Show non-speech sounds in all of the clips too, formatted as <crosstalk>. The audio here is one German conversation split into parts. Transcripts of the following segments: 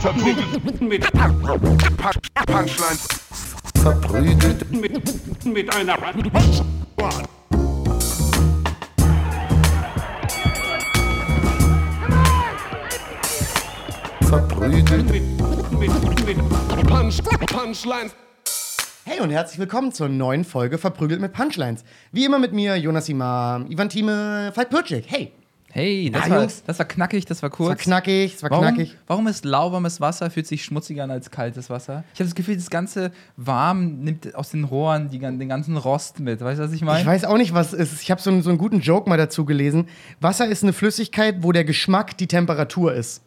Verprügelt mit Punchlines. Verprügelt Mit, mit einer verprügelt mit, mit, mit Punch, Punchlines. Hey und herzlich willkommen zur neuen Folge Verprügelt mit Punchlines. Wie immer mit mir, Jonas Imam, Ivan Thieme, Falk Pürcik. Hey, Hey, das, Ah, war, Jungs. das war knackig, das war kurz. war knackig, es war warum, knackig. warum ist lauwarmes Wasser fühlt sich schmutziger an als kaltes Wasser? Ich habe das Gefühl, das ganze warm nimmt aus den Rohren die, den ganzen Rost mit. Weißt du, was ich meine? Ich weiß auch nicht, was es ist. Ich habe so, einen- so einen guten Joke mal dazu gelesen. Wasser ist eine Flüssigkeit, wo der Geschmack die Temperatur ist.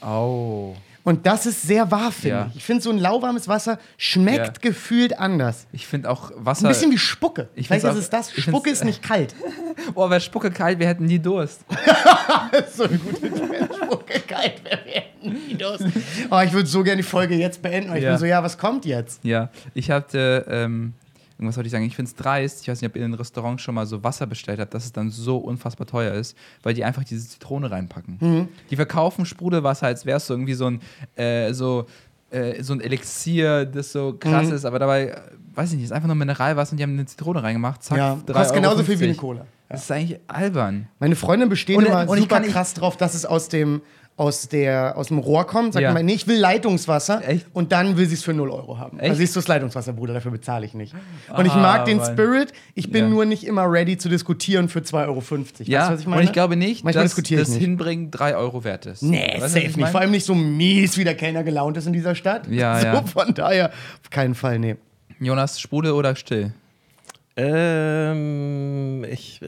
Oh. Und das ist sehr wahr, finde Ja. ich. Ich finde, so ein lauwarmes Wasser schmeckt Ja. gefühlt anders. Ich finde auch Wasser. Ein bisschen wie Spucke. Ich Vielleicht find's ist es das. Spucke ist nicht kalt. <laughs> oh, wäre Spucke kalt, wir hätten nie Durst. <laughs> so eine gute Spucke kalt. Wir werden nie los. Oh, ich würde so gerne die Folge jetzt beenden. Ich Ja. bin so, ja, was kommt jetzt? Ja, ich hatte, ähm, irgendwas wollte ich sagen, ich finde es dreist, ich weiß nicht, ob ihr in ein Restaurant schon mal so Wasser bestellt habt, dass es dann so unfassbar teuer ist, weil die einfach diese Zitrone reinpacken. Mhm. Die verkaufen Sprudelwasser, als wäre es so irgendwie so ein, äh, so, äh, so ein Elixier, das so krass Mhm. ist, aber dabei, weiß ich nicht, ist einfach nur Mineralwasser und die haben eine Zitrone reingemacht, zack, Ja, drei kostet genauso viel wie 50. eine Cola. Das ist eigentlich albern. Meine Freundin besteht Und- immer und ich super kann krass drauf, dass es aus dem, aus, der, aus dem Rohr kommt. Sagt Ja. immer, nee, ich will Leitungswasser. Echt? Und dann will sie es für 0 Euro haben. Echt? Also siehst du das Leitungswasser, Bruder, dafür bezahle ich nicht. Und ich Ah, mag den Mann. Spirit, ich bin Ja. nur nicht immer ready zu diskutieren für 2,50 Euro. Ja, weißt du, was ich meine? und ich glaube nicht, Manchmal dass ich das nicht. Hinbringen 3 Euro wert ist. Nee, Weißt safe ich nicht. Vor allem nicht so mies, wie der Kellner gelaunt ist in dieser Stadt. Ja, <laughs> so, ja. von daher, auf keinen Fall, nee. Jonas, Sprudel oder still? Ähm, ich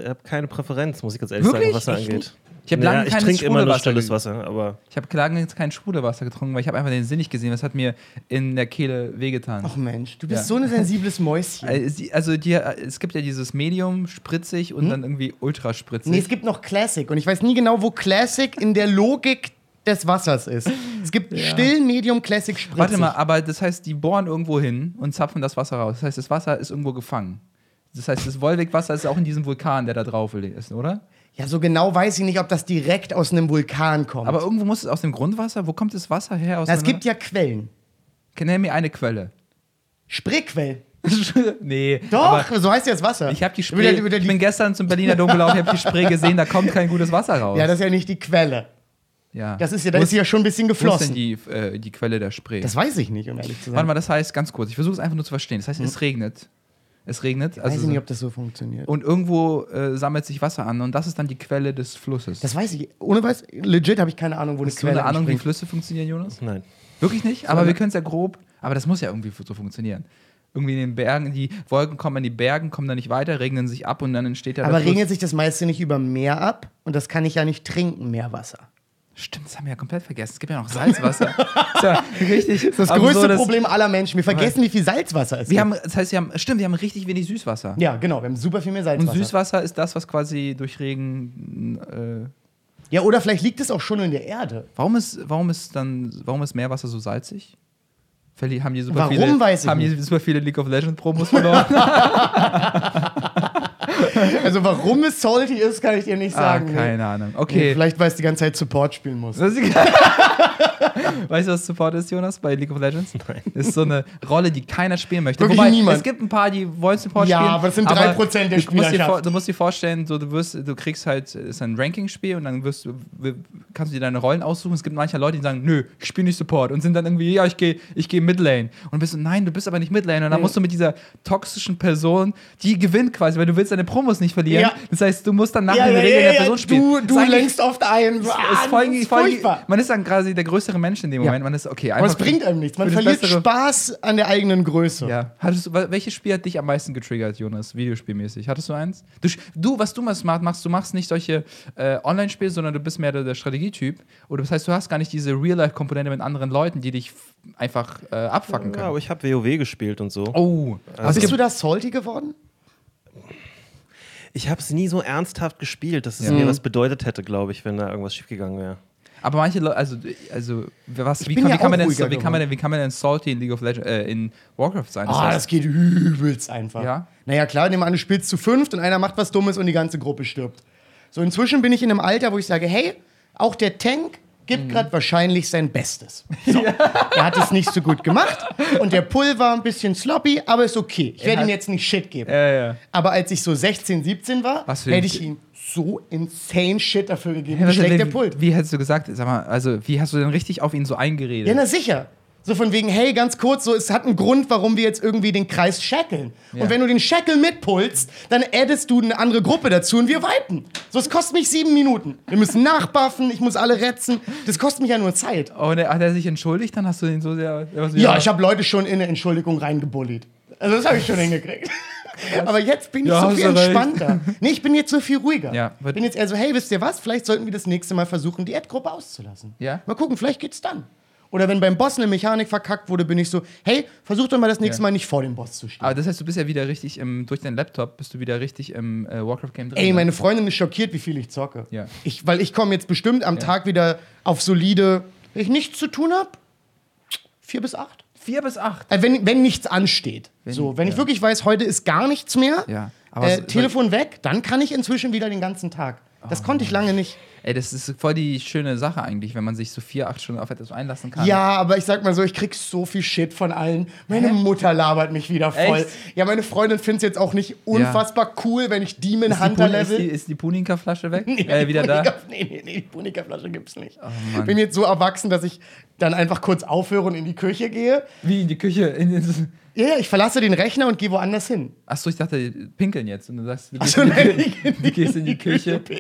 habe keine Präferenz, muss ich ganz ehrlich Wirklich? sagen, was das Echt angeht. Ich habe Naja, lange ich kein trinke immer nur stilles Wasser, aber Ich habe lange jetzt kein Sprudelwasser getrunken, weil ich habe einfach den Sinn nicht gesehen. Das hat mir in der Kehle wehgetan. Ach Mensch, du bist Ja. so ein sensibles Mäuschen. Äh, Also die, es gibt ja dieses Medium spritzig und dann irgendwie ultra spritzig. Hm? Nee, es gibt noch Classic. Und ich weiß nie genau, wo Classic in der Logik des Wassers ist. Es gibt <laughs> still, Medium, Classic, Spritzig. Warte mal, aber das heißt, die bohren irgendwo hin und zapfen das Wasser raus. Das heißt, das Wasser ist irgendwo gefangen. Das heißt, das Wolwig-Wasser ist auch in diesem Vulkan, der da drauf ist, oder? Ja, so genau weiß ich nicht, ob das direkt aus einem Vulkan kommt. Aber irgendwo muss es aus dem Grundwasser. Wo kommt das Wasser her? Aus Na, es gibt ja Quellen. Nenn mir eine Quelle. Spreequell. <laughs> nee. Doch, so heißt ja das Wasser. Ich habe die Spree. wieder Ich die- bin gestern zum Berliner Dom gelaufen, ich habe die Spree gesehen, da kommt kein gutes Wasser raus. ja, das ist ja nicht die Quelle. ja. Das ist ja, da ist sie ja schon ein bisschen Wo ist geflossen. denn die, äh, die Quelle der Spree? das weiß ich nicht, um ehrlich zu sein. Warte mal, das heißt, ganz kurz, ich versuche es einfach nur zu verstehen. Das heißt, es regnet. Es regnet. weiß Also ich so- nicht, ob das so funktioniert. und irgendwo äh, sammelt sich Wasser an und das ist dann die Quelle des Flusses. das weiß ich. Ohne weiß, legit habe ich keine Ahnung, wo eine Hast du Quelle eine Ahnung, wie. Flüsse funktionieren, Jonas? nein. Wirklich nicht? Aber wir können es ja grob. Aber das muss ja irgendwie so funktionieren. Irgendwie in den Bergen, die Wolken kommen in die Bergen, kommen dann nicht weiter, regnen sich ab und dann entsteht ja der Aber Fluss. regnet sich das meiste nicht über Meer ab? Und das kann ich ja nicht trinken, Meerwasser. Stimmt, das haben wir ja komplett vergessen. Es gibt ja noch Salzwasser. <laughs> ist ja richtig. Das absurdes- größte Problem aller Menschen. Wir vergessen, wie viel Salzwasser es Wir gibt. haben, das heißt, wir haben, stimmt, wir haben richtig wenig Süßwasser. ja, genau. Wir haben super viel mehr Und Salzwasser. Süßwasser ist das, was quasi durch Regen. Äh, Ja, oder vielleicht liegt es auch schon in der Erde. warum ist, warum ist dann, warum ist Meerwasser so salzig? Haben die super Warum, viele, weiß ich haben die nicht. super viele League of Legends Promos verloren? <laughs> Also warum es salty ist, kann ich dir nicht ah, sagen. nee. keine Ahnung. Nee, Okay. Vielleicht, weil es die ganze Zeit Support spielen muss. <laughs> Ist- <laughs> weißt du, was Support ist, Jonas, bei League of Legends? Nein. Ist so eine Rolle, die keiner spielen möchte. Wirklich Wobei, niemand. es gibt ein paar, die wollen Support Ja, spielen. aber das sind 3% der vor, du musst dir vorstellen, so, du, wirst, du kriegst halt, ist ein Ranking-Spiel und dann wirst kannst du dir deine Rollen aussuchen. Es gibt manche Leute, die sagen, nö, ich spiele nicht Support und sind dann irgendwie, ja, ich gehe ich geh Midlane. Und bist du, nein, du bist aber nicht Midlane. Und dann musst du mit dieser toxischen Person, die gewinnt quasi, weil du willst deine Promos nicht verlieren. Ja. Das heißt, du musst dann nach Ja, den ja, Regeln ja, der ja, Person spielen. du, du ist lenkst oft ein. Ist ah, voll, ist voll, furchtbar. man ist dann quasi der größere Mensch in dem Ja. Moment. Man ist okay. Aber es bringt einem nichts. Man verliert bessere- Spaß an der eigenen Größe. Ja. Hattest du, wel- welches Spiel hat dich am meisten getriggert, Jonas, videospielmäßig? Hattest du eins? Du, du was du machst, machst, du machst nicht solche äh, Online-Spiele, sondern du bist mehr der, der Strategietyp. Oder das heißt, du hast gar nicht diese Real-Life-Komponente mit anderen Leuten, die dich einfach äh, abfacken Ja, können. aber ich habe WoW gespielt und so. oh, Was bist du da salty geworden? Ich habe es nie so ernsthaft gespielt, dass es Ja. mir Mhm. was bedeutet hätte, glaube ich, wenn da irgendwas schiefgegangen wäre. Aber manche Leute, also, also was, wie, kann, ja wie, kann man denn, wie, kann man denn, wie kann man denn salty in League of Legends, äh, in Warcraft sein? Ah, heißt- das geht übelst einfach. Ja? Naja, klar, nehmen wir an, du spielst zu fünft und einer macht was Dummes und die ganze Gruppe stirbt. So, inzwischen bin ich in einem Alter, wo ich sage, hey, auch der Tank gibt gerade wahrscheinlich sein Bestes. <laughs> So. er hat es nicht so gut gemacht und der Pull war ein bisschen sloppy, aber ist okay. Ich werde ihm jetzt nicht Shit geben. Ja, ja. Aber als ich so 16, 17 war, hätte ich ihm so insane Shit dafür gegeben, wie schlecht der wie, Pult. wie hättest du gesagt, sag mal, also wie hast du denn richtig auf ihn so eingeredet? Ja, na sicher. So von wegen, hey, ganz kurz, so, es hat einen Grund, warum wir jetzt irgendwie den Kreis shackeln. Ja. Und wenn du den Shackle mitpulst, dann addest du eine andere Gruppe dazu und wir wipen. So, es kostet mich sieben Minuten. Wir müssen nachbuffen, ich muss alle retzen. Das kostet mich ja nur Zeit. Oh, und er, hat er sich entschuldigt, dann hast du ihn so sehr. Ja, ich habe Leute schon in eine Entschuldigung reingebullied. Also das habe ich schon hingekriegt. Aber jetzt bin ich Ja, so viel entspannter. Nee, ich bin jetzt so viel ruhiger. Ja, bin jetzt eher so, hey, wisst ihr was? Vielleicht sollten wir das nächste Mal versuchen, die Ad-Gruppe auszulassen. Ja. Mal gucken, vielleicht geht's dann. Oder wenn beim Boss eine Mechanik verkackt wurde, bin ich so, hey, versuch doch mal das nächste Ja. Mal nicht vor dem Boss zu stehen. Aber das heißt, du bist ja wieder richtig im, durch deinen Laptop bist du wieder richtig im äh, Warcraft-Game drin. Ey, ne? meine Freundin ist schockiert, wie viel ich zocke. Ja. Ich, weil ich komme jetzt bestimmt am Tag wieder auf solide, wenn ich nichts zu tun habe, vier bis acht. Vier bis acht. Äh, wenn, wenn nichts ansteht. Wenn- so, wenn ich ja. wirklich weiß, heute ist gar nichts mehr, Ja, äh, so- Telefon weg, dann kann ich inzwischen wieder den ganzen Tag. Das konnte ich lange nicht. Ey, das ist voll die schöne Sache eigentlich, wenn man sich so vier, acht Stunden auf etwas einlassen kann. Ja, aber ich sag mal so, ich krieg so viel Shit von allen. Meine Mutter labert mich wieder voll. Echt? Ja, meine Freundin findet es jetzt auch nicht unfassbar cool, wenn ich Demon Ist Hunter Pun- ist, die, level. ist die Puninka-Flasche weg? <laughs> Nee, äh, wieder da? Punika- Nee, nee, nee, die Punika-Flasche gibt's nicht. Mann. Bin jetzt so erwachsen, dass ich dann einfach kurz aufhöre und in die Küche gehe. Wie in die Küche? In, in, Ja, ja, ich verlasse den Rechner und gehe woanders hin. Achso, ich dachte, pinkeln jetzt. Und du sagst, du gehst, so, in, die, nein, du gehst in die Küche. <laughs>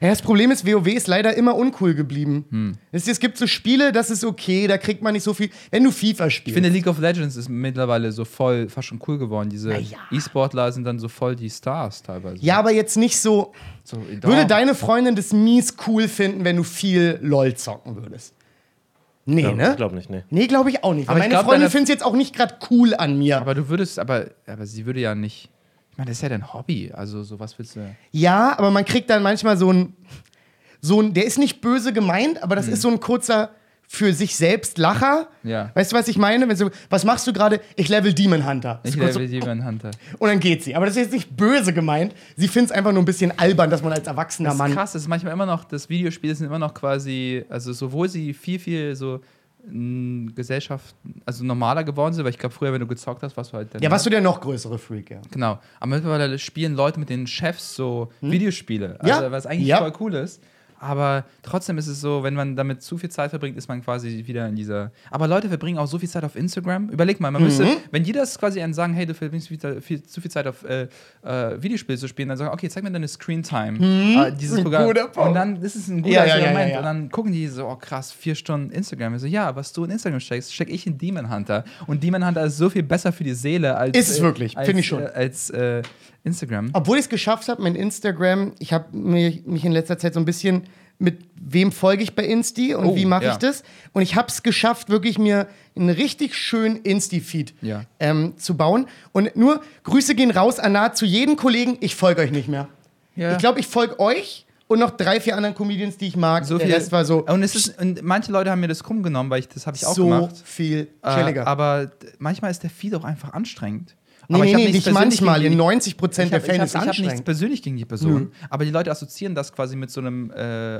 Ja, das Problem ist, WoW ist leider immer uncool geblieben. Hm. Es, es gibt so Spiele, das ist okay, da kriegt man nicht so viel. Wenn du FIFA spielst. Ich finde, League of Legends ist mittlerweile so voll, fast schon cool geworden. Diese ja. E-Sportler sind dann so voll die Stars teilweise. ja, aber jetzt nicht so. So, Würde deine Freundin das mies cool finden, wenn du viel LOL zocken würdest? Nee, Glaub, ne? Ich glaube nicht, nee. Nee, glaube ich auch nicht. Aber meine glaub, Freundin findet es jetzt auch nicht gerade cool an mir. Aber du würdest, aber, aber sie würde ja nicht. Ich meine, das ist ja dein Hobby. Also, so was willst du. Ja, aber man kriegt dann manchmal so ein, so ein, der ist nicht böse gemeint, aber das ist so ein kurzer für sich selbst Lacher. Hm. Ja. Weißt du, was ich meine? Wenn so, was machst du gerade? Ich level Demon Hunter. Ich So kurz level so, Demon Hunter. <laughs> und dann geht sie. Aber das ist jetzt nicht böse gemeint. Sie findet es einfach nur ein bisschen albern, dass man als erwachsener Das ist Mann. krass, das ist manchmal immer noch, das Videospiele sind immer noch quasi, also sowohl sie viel, viel so Gesellschaft, also normaler geworden sind, weil ich glaube, früher, wenn du gezockt hast, warst du halt dann. Ja, warst du der noch größere Freak, ja. Genau. Aber mittlerweile spielen Leute mit den Chefs so Videospiele. Also, Hm? Ja. Was eigentlich Ja. voll cool ist. Aber trotzdem ist es so, wenn man damit zu viel Zeit verbringt, ist man quasi wieder in dieser. Aber Leute verbringen auch so viel Zeit auf Instagram. Überleg mal, man müsste, Mhm. wenn die das quasi einen sagen, hey, du verbringst viel, viel, zu viel Zeit auf äh, äh, Videospiele zu spielen, dann sagen, okay, zeig mir deine Screen Time. Äh, dieses Programm. Und dann, das ist ein guter Ja, ja, Experiment. ja. Und dann gucken die so, oh krass, vier Stunden Instagram. Ich so, ja, was du in Instagram steckst, stecke ich in Demon Hunter. Und Demon Hunter ist so viel besser für die Seele als. Ist es äh, wirklich, als, finde ich schon. Äh, als äh, Instagram. Obwohl ich es geschafft habe, mein Instagram, ich habe mich, mich in letzter Zeit so ein bisschen mit wem folge ich bei Insti und Oh, wie mache ja. ich das? Und ich habe es geschafft, wirklich mir einen richtig schönen Insti-Feed Ja. ähm, zu bauen. Und nur Grüße gehen raus an nahezu jeden Kollegen, ich folge euch nicht mehr. Ja. Ich glaube, ich folge euch und noch drei, vier anderen Comedians, die ich mag. so Der viel. Rest war so, Und, es ist, und manche Leute haben mir das krumm genommen, weil ich das habe ich auch so gemacht. viel Äh, chilliger. aber d- manchmal ist der Feed auch einfach anstrengend. Nee, aber nee, ich nee, nicht manchmal. In die- 90 Prozent der habe Fälle ist ich hab nichts persönlich gegen die Person, aber die Leute assoziieren das quasi mit so einem, äh,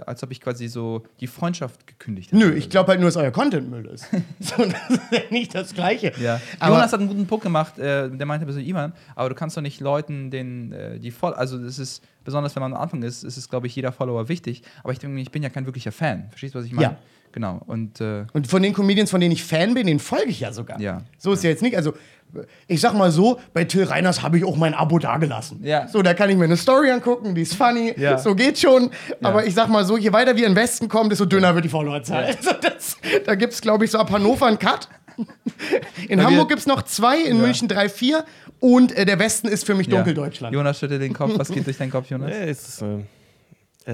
als ob ich quasi so die Freundschaft gekündigt hätte. Nö, ich glaube halt nur, dass euer Content Müll ist. <laughs> so, das ist ja nicht das Gleiche. Ja. Aber- Jonas hat einen guten Punkt gemacht, äh, der meinte so, Ivan, aber du kannst doch nicht Leuten den, äh, die voll, also das ist, besonders wenn man am Anfang ist, ist es, glaube ich, jeder Follower wichtig, aber ich denke, ich bin ja kein wirklicher Fan. Verstehst du, was ich meine? Ja. Genau. Und äh, Und von den Comedians, von denen ich Fan bin, den folge ich ja sogar. Ja. So ist ja jetzt nicht. Also, ich sag mal so, bei Till Reiners habe ich auch mein Abo dagelassen. Ja. So, da kann ich mir eine Story angucken, die ist funny, Ja. so geht schon. Aber ich sag mal so, je weiter wir in den Westen kommen, desto dünner wird die Followerzahl. Also <laughs> das, da gibt es, glaube ich, so ab Hannover einen Cut. In Hamburg gibt es noch zwei, in Ja. München drei, vier. Und äh, der Westen ist für mich ja. Dunkeldeutschland. Jonas schüttelt den Kopf. Was geht durch deinen Kopf, Jonas? Es ist, äh,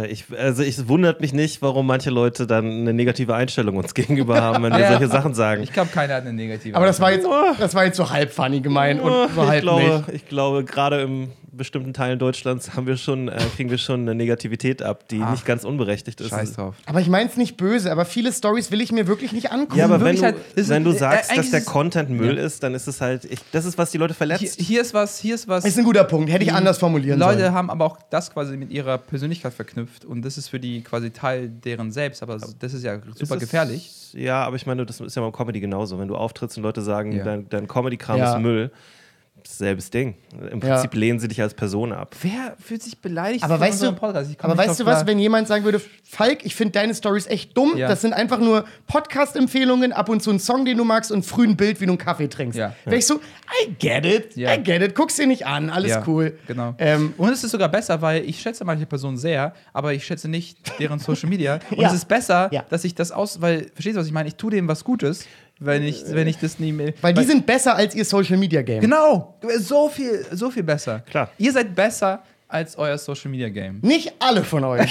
ich, also es wundert mich nicht, warum manche Leute dann eine negative Einstellung uns <laughs> gegenüber haben, wenn wir Ja. solche Sachen sagen. Ich glaube, keiner hat eine negative. Aber das war jetzt, das war jetzt so halb funny gemeint und so ich halb glaube, nicht. ich glaube, gerade in bestimmten Teilen Deutschlands haben wir schon, äh, kriegen wir schon eine Negativität ab, die Ach. nicht ganz unberechtigt ist. Scheiß drauf. Aber ich meine es nicht böse, aber viele Stories will ich mir wirklich nicht angucken. Ja, aber wenn du, halt- wenn du äh, sagst, eigentlich dass der Content Müll Ja. ist, dann ist es halt, ich, das ist, was die Leute Hier, verletzt. hier ist was, hier ist was. ist ein guter Punkt, hätte ich anders formulieren Leute sollen. haben aber auch das quasi mit ihrer Persönlichkeit verknüpft. Verknüpft und das ist für die quasi Teil deren selbst, aber das ist ja Ist super es- gefährlich. Ja, aber ich meine, das ist ja beim Comedy genauso. Wenn du auftrittst und Leute sagen, Ja. dein, dein Comedy-Kram Ja. ist Müll, selbes Ding. Im Ja. Prinzip lehnen sie dich als Person ab. Wer fühlt sich beleidigt Aber weißt du, aber weißt du was, klar. wenn jemand sagen würde, Falk, ich finde deine Stories echt dumm, Ja. das sind einfach nur Podcast-Empfehlungen, ab und zu ein Song, den du magst und früh ein Bild, wie du einen Kaffee trinkst. Ja. Wäre ich so, I get it, Ja. I get it, guck's dir nicht an, alles Ja, cool. Genau. Ähm, und es ist sogar besser, weil ich schätze manche Personen sehr, aber ich schätze nicht deren Social Media. <laughs> Und Ja. es ist besser, Ja. dass ich das aus, weil, verstehst du, was ich meine? Ich tue dem was Gutes, wenn ich, wenn ich das nie mehr. weil die sind besser als ihr Social-Media-Game. Genau, so viel, so viel besser. Klar. Ihr seid besser als euer Social Media Game. Nicht alle von euch,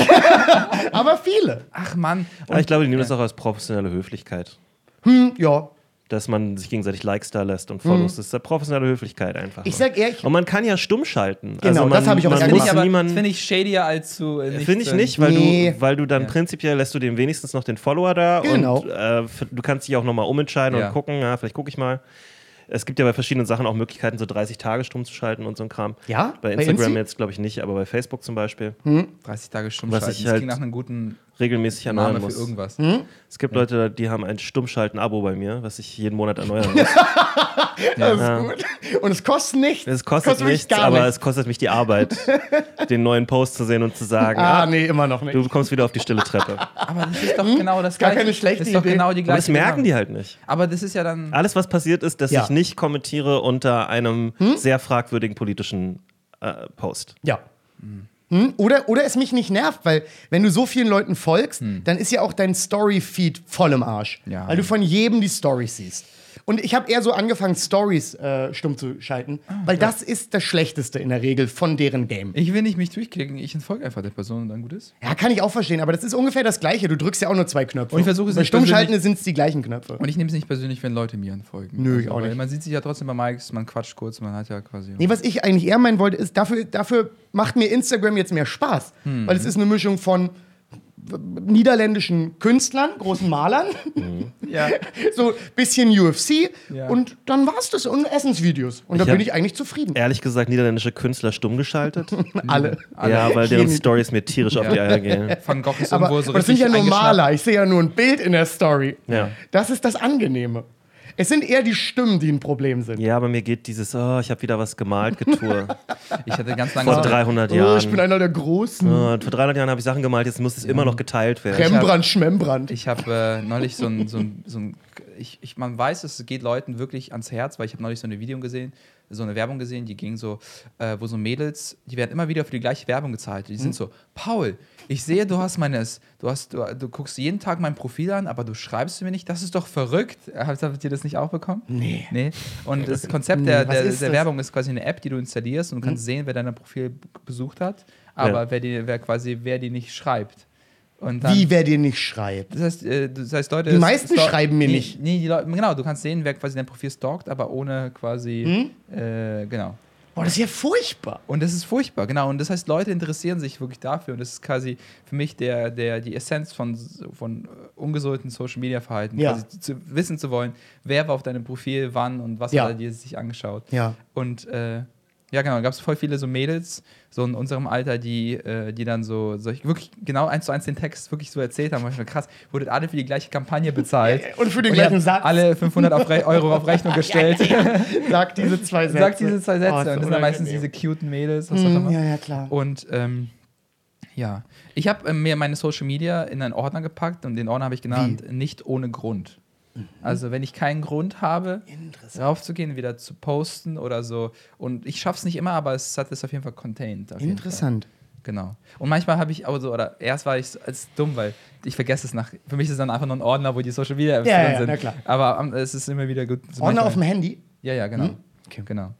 <laughs> aber viele. Ach Mann. Aber ich glaube, die nehmen das auch als professionelle Höflichkeit. Hm, ja. Dass man sich gegenseitig Likes da lässt und Follows. Das ist ja professionelle Höflichkeit einfach. Mhm. Ich sag eher, ich, und man kann ja stumm schalten. Genau, also man, das hab ich auch man muss aber niemanden- finde ich shadier als zu. Äh, nicht, Finde ich äh, nicht, weil, Nee. du, weil du dann Ja. prinzipiell lässt du dem wenigstens noch den Follower da Genau. und äh, du kannst dich auch nochmal umentscheiden Ja. und gucken, ja, vielleicht gucke ich mal. Es gibt ja bei verschiedenen Sachen auch Möglichkeiten, so 30 Tage stumm zu schalten und so ein Kram. Ja? Bei Bei Instagram Insti? jetzt glaube ich nicht, aber bei Facebook zum Beispiel 30 Tage stumm Was schalten. ich das halt- klingt nach einem guten regelmäßig erneuern Name für muss. irgendwas. Es gibt Leute, die haben ein Stummschalten-Abo bei mir, was ich jeden Monat erneuern <laughs> muss. das ist gut. Und es kostet nichts. Es kostet, mich nichts, gar aber nichts. es kostet mich die Arbeit, <laughs> den neuen Post zu sehen und zu sagen, Ah, ah, nee, immer noch nicht. du kommst wieder auf die stille Treppe. Aber das ist doch genau das Hm? Gar gleiche. keine schlechte das ist doch Idee. genau die Aber gleiche. das merken Genau. die halt nicht. Aber das ist ja dann. Alles, was passiert ist, dass Ja. ich nicht kommentiere unter einem Hm? sehr fragwürdigen politischen äh, Post. Ja. Hm? Oder, oder es mich nicht nervt, weil wenn du so vielen Leuten folgst, dann ist ja auch dein Story-Feed voll im Arsch. Ja. Weil du von jedem die Stories siehst. Und ich habe eher so angefangen, Stories äh, stumm zu schalten, weil das ist das Schlechteste in der Regel von deren Game. Ich will nicht mich durchklicken, ich entfolge einfach der Person und dann gut ist. Ja, kann ich auch verstehen, aber das ist ungefähr das Gleiche. Du drückst ja auch nur zwei Knöpfe. Und ich versuche es Bei Stummschalten sind es die gleichen Knöpfe. Und ich nehme es nicht persönlich, wenn Leute mir entfolgen. Nö, ich auch nicht. Man sieht sich ja trotzdem bei Mikes, man quatscht kurz, man hat ja quasi. Nee, was ich eigentlich eher meinen wollte, ist, dafür, dafür macht mir Instagram jetzt mehr Spaß. Hm. Weil es ist eine Mischung von niederländischen Künstlern, großen Malern, Ja. <laughs> so bisschen UFC Ja. und dann war's das und Essensvideos. Und da bin ich eigentlich zufrieden. Ehrlich gesagt, niederländische Künstler stumm geschaltet. <laughs> Alle. ja, weil deren Stories mir tierisch auf die Eier gehen. <laughs> Van Gogh ist Aber, irgendwo so aber das sind richtig ja nur. Maler. Ich sehe ja nur ein Bild in der Story. Ja. Das ist das Angenehme. Es sind eher die Stimmen, die ein Problem sind. Ja, aber mir geht dieses, oh, ich habe wieder was gemalt, Getue. <laughs> Ich hatte ganz lange Vor so- 300 Oh, Jahren. ich bin einer der Großen. Oh, vor 300 Jahren habe ich Sachen gemalt, jetzt muss es immer noch geteilt werden. Rembrandt, Schmembrandt. Ich habe äh, neulich so ein, so ein, so ein ich, ich, man weiß, es geht Leuten wirklich ans Herz, weil ich habe neulich so eine Video gesehen, so eine Werbung gesehen, die ging so, äh, wo so Mädels, die werden immer wieder für die gleiche Werbung gezahlt. Die sind so, Paul, ich sehe, du hast meines, du hast, du, du guckst jeden Tag mein Profil an, aber du schreibst mir nicht, das ist doch verrückt. Habt habt ihr das nicht auch bekommen? Nee. Nee. Und das Konzept der, was der, der das? Werbung ist quasi eine App, die du installierst und du kannst sehen, wer dein Profil besucht hat, aber Ja. wer, die, wer quasi, wer die nicht schreibt. Dann, Wie wer dir nicht schreibt. das heißt, äh, das heißt Leute. Die meisten schreiben mir nee, nicht. Nee, die Leute, genau, du kannst sehen, wer quasi dein Profil stalkt, aber ohne quasi. Hm? Äh, genau. Boah, das ist ja furchtbar. Und das ist furchtbar, genau. Und das heißt, Leute interessieren sich wirklich dafür. Und das ist quasi für mich der, der, die Essenz von, von äh, ungesunden Social Media Verhalten. Ja. Quasi zu, wissen zu wollen, wer war auf deinem Profil, wann und was Ja. hat er dir sich angeschaut. Ja. Und äh, ja, genau, gab es voll viele so Mädels, so in unserem Alter, die, äh, die dann so, so wirklich genau eins zu eins den Text wirklich so erzählt haben. Ich war krass, wurdet alle für die gleiche Kampagne bezahlt. Und für den Und gleichen Satz. Alle 500 auf Euro auf Rechnung <laughs> gestellt. Sag diese zwei <laughs> Sätze. Sagt diese zwei Sätze. Oh, ist und das sind dann meistens diese cuten Mädels, was auch immer. Ja, ja, klar. Und ähm, ja, ich habe äh, mir meine Social Media in einen Ordner gepackt und den Ordner habe ich genannt, nicht ohne Grund. Mhm. Also wenn ich keinen Grund habe, raufzugehen, wieder zu posten oder so. Und ich schaffe es nicht immer, aber es hat es auf jeden Fall contained. Jeden Fall. Interessant. Genau. Und manchmal habe ich auch so, oder erst war ich so als dumm, weil ich vergesse es nach. Für mich ist es dann einfach nur ein Ordner, wo die Social Media Apps Ja, drin ja, sind. na klar. Aber ähm, es ist immer wieder gut. so Ordner auf dem Handy. Ja, ja, genau. Hm? Okay. Genau.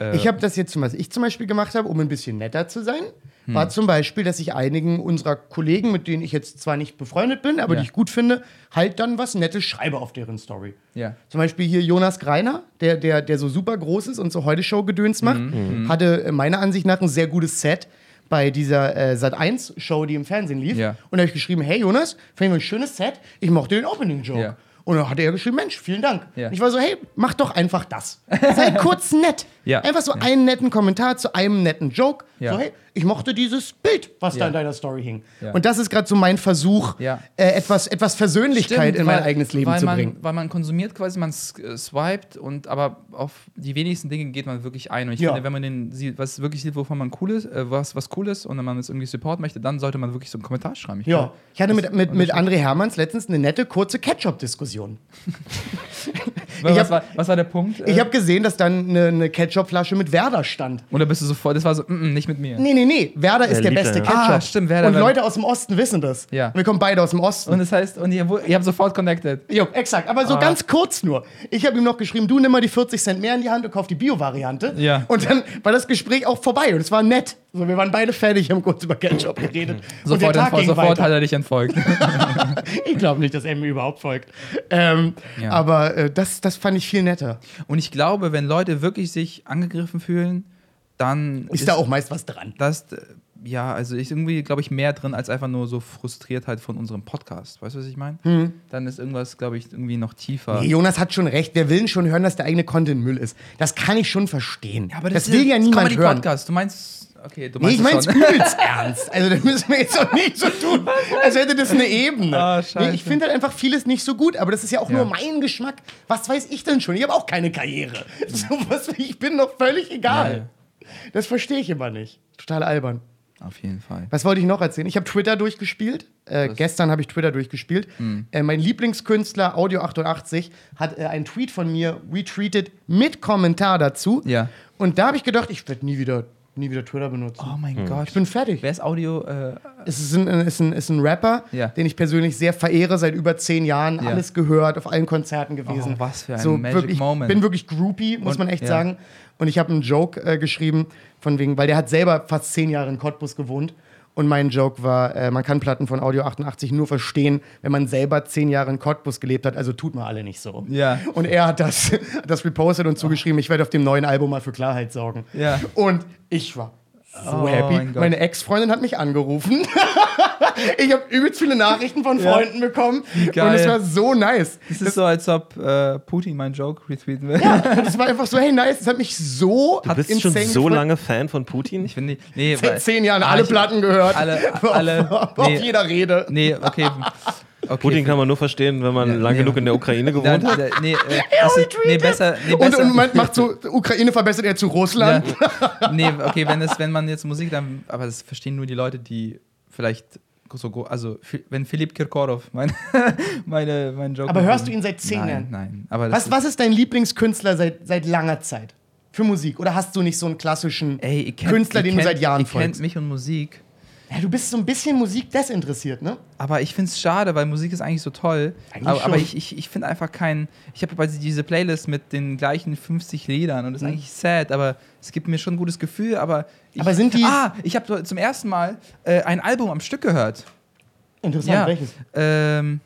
Äh, Ich habe das jetzt, zum- was ich zum Beispiel gemacht habe, um ein bisschen netter zu sein, Hm. war zum Beispiel, dass ich einigen unserer Kollegen, mit denen ich jetzt zwar nicht befreundet bin, aber Ja. die ich gut finde, halt dann was Nettes schreibe auf deren Story. ja. Zum Beispiel hier Jonas Greiner, der, der, der so super groß ist und so heute Show-Gedöns macht, Mhm. hatte äh, meiner Ansicht nach ein sehr gutes Set bei dieser äh, Sat1-Show, die im Fernsehen lief. Ja. Und da habe ich geschrieben, hey Jonas, finde ich ein schönes Set, ich mochte den Opening-Joke. Ja. Und dann hat er geschrieben, Mensch, vielen Dank. Ja. Ich war so, hey, mach doch einfach das. Sei kurz nett. Ja. Einfach so einen netten Kommentar zu einem netten Joke. So, hey, ich mochte dieses Bild, was da in deiner Story hing. Und das ist gerade so mein Versuch, äh, etwas, etwas Versöhnlichkeit Stimmt, in mein weil- eigenes Leben zu man, bringen. Weil man konsumiert quasi, man äh, swiped und aber auf die wenigsten Dinge geht man wirklich ein. Und ich finde, wenn man den sieht, was wirklich sieht, wovon man cool ist, äh, was, was cool ist und wenn man es irgendwie support möchte, dann sollte man wirklich so einen Kommentar schreiben. Ich Ja, glaub, ich hatte mit, mit, mit. André Hermanns letztens eine nette, kurze Ketchup-Diskussion. <laughs> was, hab- war, was war der Punkt? Ich Äh, habe gesehen, dass dann eine, eine Ketchup-Flasche mit Werder stand. Oder bist du sofort, das war so, mm, mm, nicht mit mir. Nee, nee, nee. Werder ist Der der liebt beste ja. Ketchup. Ah, stimmt, Werder Und Leute aus dem Osten wissen das. Ja. Wir kommen beide aus dem Osten. Und das heißt, und ihr, ihr habt sofort connected. Jo, exakt. Aber so Ah. ganz kurz nur. Ich habe ihm noch geschrieben, du nimm mal die 40 Cent mehr in die Hand und kauf die Bio-Variante. Ja. Und dann war das Gespräch auch vorbei und es war nett. So, wir waren beide fertig, haben kurz über Ketchup geredet. <laughs> der Sofort, entfol- sofort hat er dich entfolgt. <laughs> Ich glaube nicht, dass er mir überhaupt folgt. Ähm, Ja. Aber äh, das, das fand ich viel netter. und ich glaube, wenn Leute wirklich sich angegriffen fühlen, dann Ist, da auch meist was dran. das, äh, ja, also ist irgendwie, glaube ich, mehr drin als einfach nur so Frustriertheit von unserem Podcast. Weißt du, was ich meine? Dann ist irgendwas, glaube ich, irgendwie noch tiefer. Nee, Jonas hat schon recht. Wir will schon hören, dass der eigene Content Müll ist. Das kann ich schon verstehen. Ja, aber das, ist will ja das niemand hören. Podcast. Du meinst, okay, du Nee, meinst ich es mein's schon. übelst <laughs> ernst. Also, das müssen wir jetzt auch nicht so tun, als hätte das eine Ebene. Ah, nee, ich finde halt einfach vieles nicht so gut, aber das ist ja auch Ja. nur mein Geschmack. Was weiß ich denn schon? Ich habe auch keine Karriere. <laughs> So, was, ich bin doch völlig egal. Das verstehe ich immer nicht. Total albern. Auf jeden Fall. Was wollte ich noch erzählen? Ich habe Twitter durchgespielt. Äh, gestern habe ich Twitter durchgespielt. Hm. Äh, mein Lieblingskünstler Audio88 hat äh, einen Tweet von mir retweetet mit Kommentar dazu. Ja. Und da habe ich gedacht, ich werde nie wieder, nie wieder Twitter benutzen. Oh mein Gott. Ich bin fertig. Wer ist Audio? Äh, Es ist ein, ist ein, ist ein Rapper, Ja. den ich persönlich sehr verehre, seit über zehn Jahren, Ja. alles gehört, auf allen Konzerten gewesen. Oh, was für ein Magic wirklich, Moment. bin wirklich groupie, muss Und- man echt ja. sagen. Und ich habe einen Joke äh, geschrieben, von wegen, weil der hat selber fast zehn Jahre in Cottbus gewohnt. Und mein Joke war, äh, man kann Platten von Audio 88 nur verstehen, wenn man selber zehn Jahre in Cottbus gelebt hat. Also tut mal alle nicht so. Ja. Und er hat das, <laughs> das repostet und zugeschrieben, ich werde auf dem neuen Album mal für Klarheit sorgen. Ja. Und ich war so Oh happy. mein. Meine Ex-Freundin hat mich angerufen. <laughs> ich habe übelst viele Nachrichten von Freunden bekommen. geil. Und es war so nice. es ist so, als ob äh, Putin meinen Joke retweeten will. Das war einfach so, hey, nice. Das hat mich so Du bist schon so lange Fan von Putin? Ich finde, nee, Seit zehn Jahren Ah, alle Platten gehört. alle- auf, alle- auf, nee. auf jeder Rede. Nee, okay. Okay Putin kann man nur verstehen, wenn man Ja, lang nee. genug in der Ukraine <laughs> Nein, gewohnt hat. nee, äh, das ist, nee, besser, nee, Und, besser. und man macht so, <laughs> Ukraine verbessert er zu Russland. Ja. Nee, okay, wenn, es, wenn man jetzt Musik dann, aber das verstehen nur die Leute, die vielleicht so, also wenn Philipp Kirkorov mein, <laughs> meine, mein Joke. Aber hörst du ihn seit zehn nein, Jahren? Nein, aber das Was, was ist dein Lieblingskünstler seit, seit langer Zeit? Für Musik? Oder hast du nicht so einen klassischen ey, kennt, Künstler, den du kennt, seit Jahren ihr kennt folgst? mich und Musik. Ja, du bist so ein bisschen Musik desinteressiert, ne? Aber ich finde es schade, weil Musik ist eigentlich so toll. Eigentlich aber, aber ich, ich, ich finde einfach keinen. Ich habe diese Playlist mit den gleichen 50 Liedern und das ist Mhm. eigentlich sad, aber es gibt mir schon ein gutes Gefühl. Aber, ich, Aber sind die- Ah, ich habe zum ersten Mal äh, ein Album am Stück gehört. Interessant, Ja. welches? Ähm,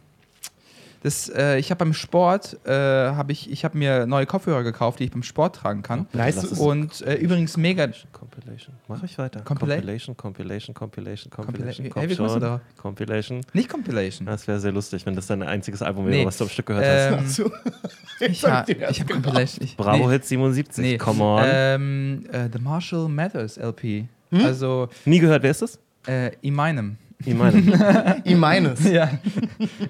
das, äh, ich habe beim Sport, äh, habe ich, ich habe mir neue Kopfhörer gekauft, die ich beim Sport tragen kann. Nice. Und äh, übrigens mega. Compilation. Mach ich weiter. Compila- Compilation, Compilation, Compilation, Compilation. Compila- Hey, wie kommst du da? Compilation. Nicht Compilation. Das wäre sehr lustig, wenn das dein einziges Album wäre, Nee. was du am Stück gehört hast. Ähm, So. <laughs> ich hab habe den erst hab gedacht. Compilation. Ich, Bravo nee, Hit 77. Nee. Come on. Ähm, äh, The Marshall Mathers LP. Hm? Also Nie gehört, wer ist das? äh, in meinem. Ich meine. <laughs> Ich meines. ja.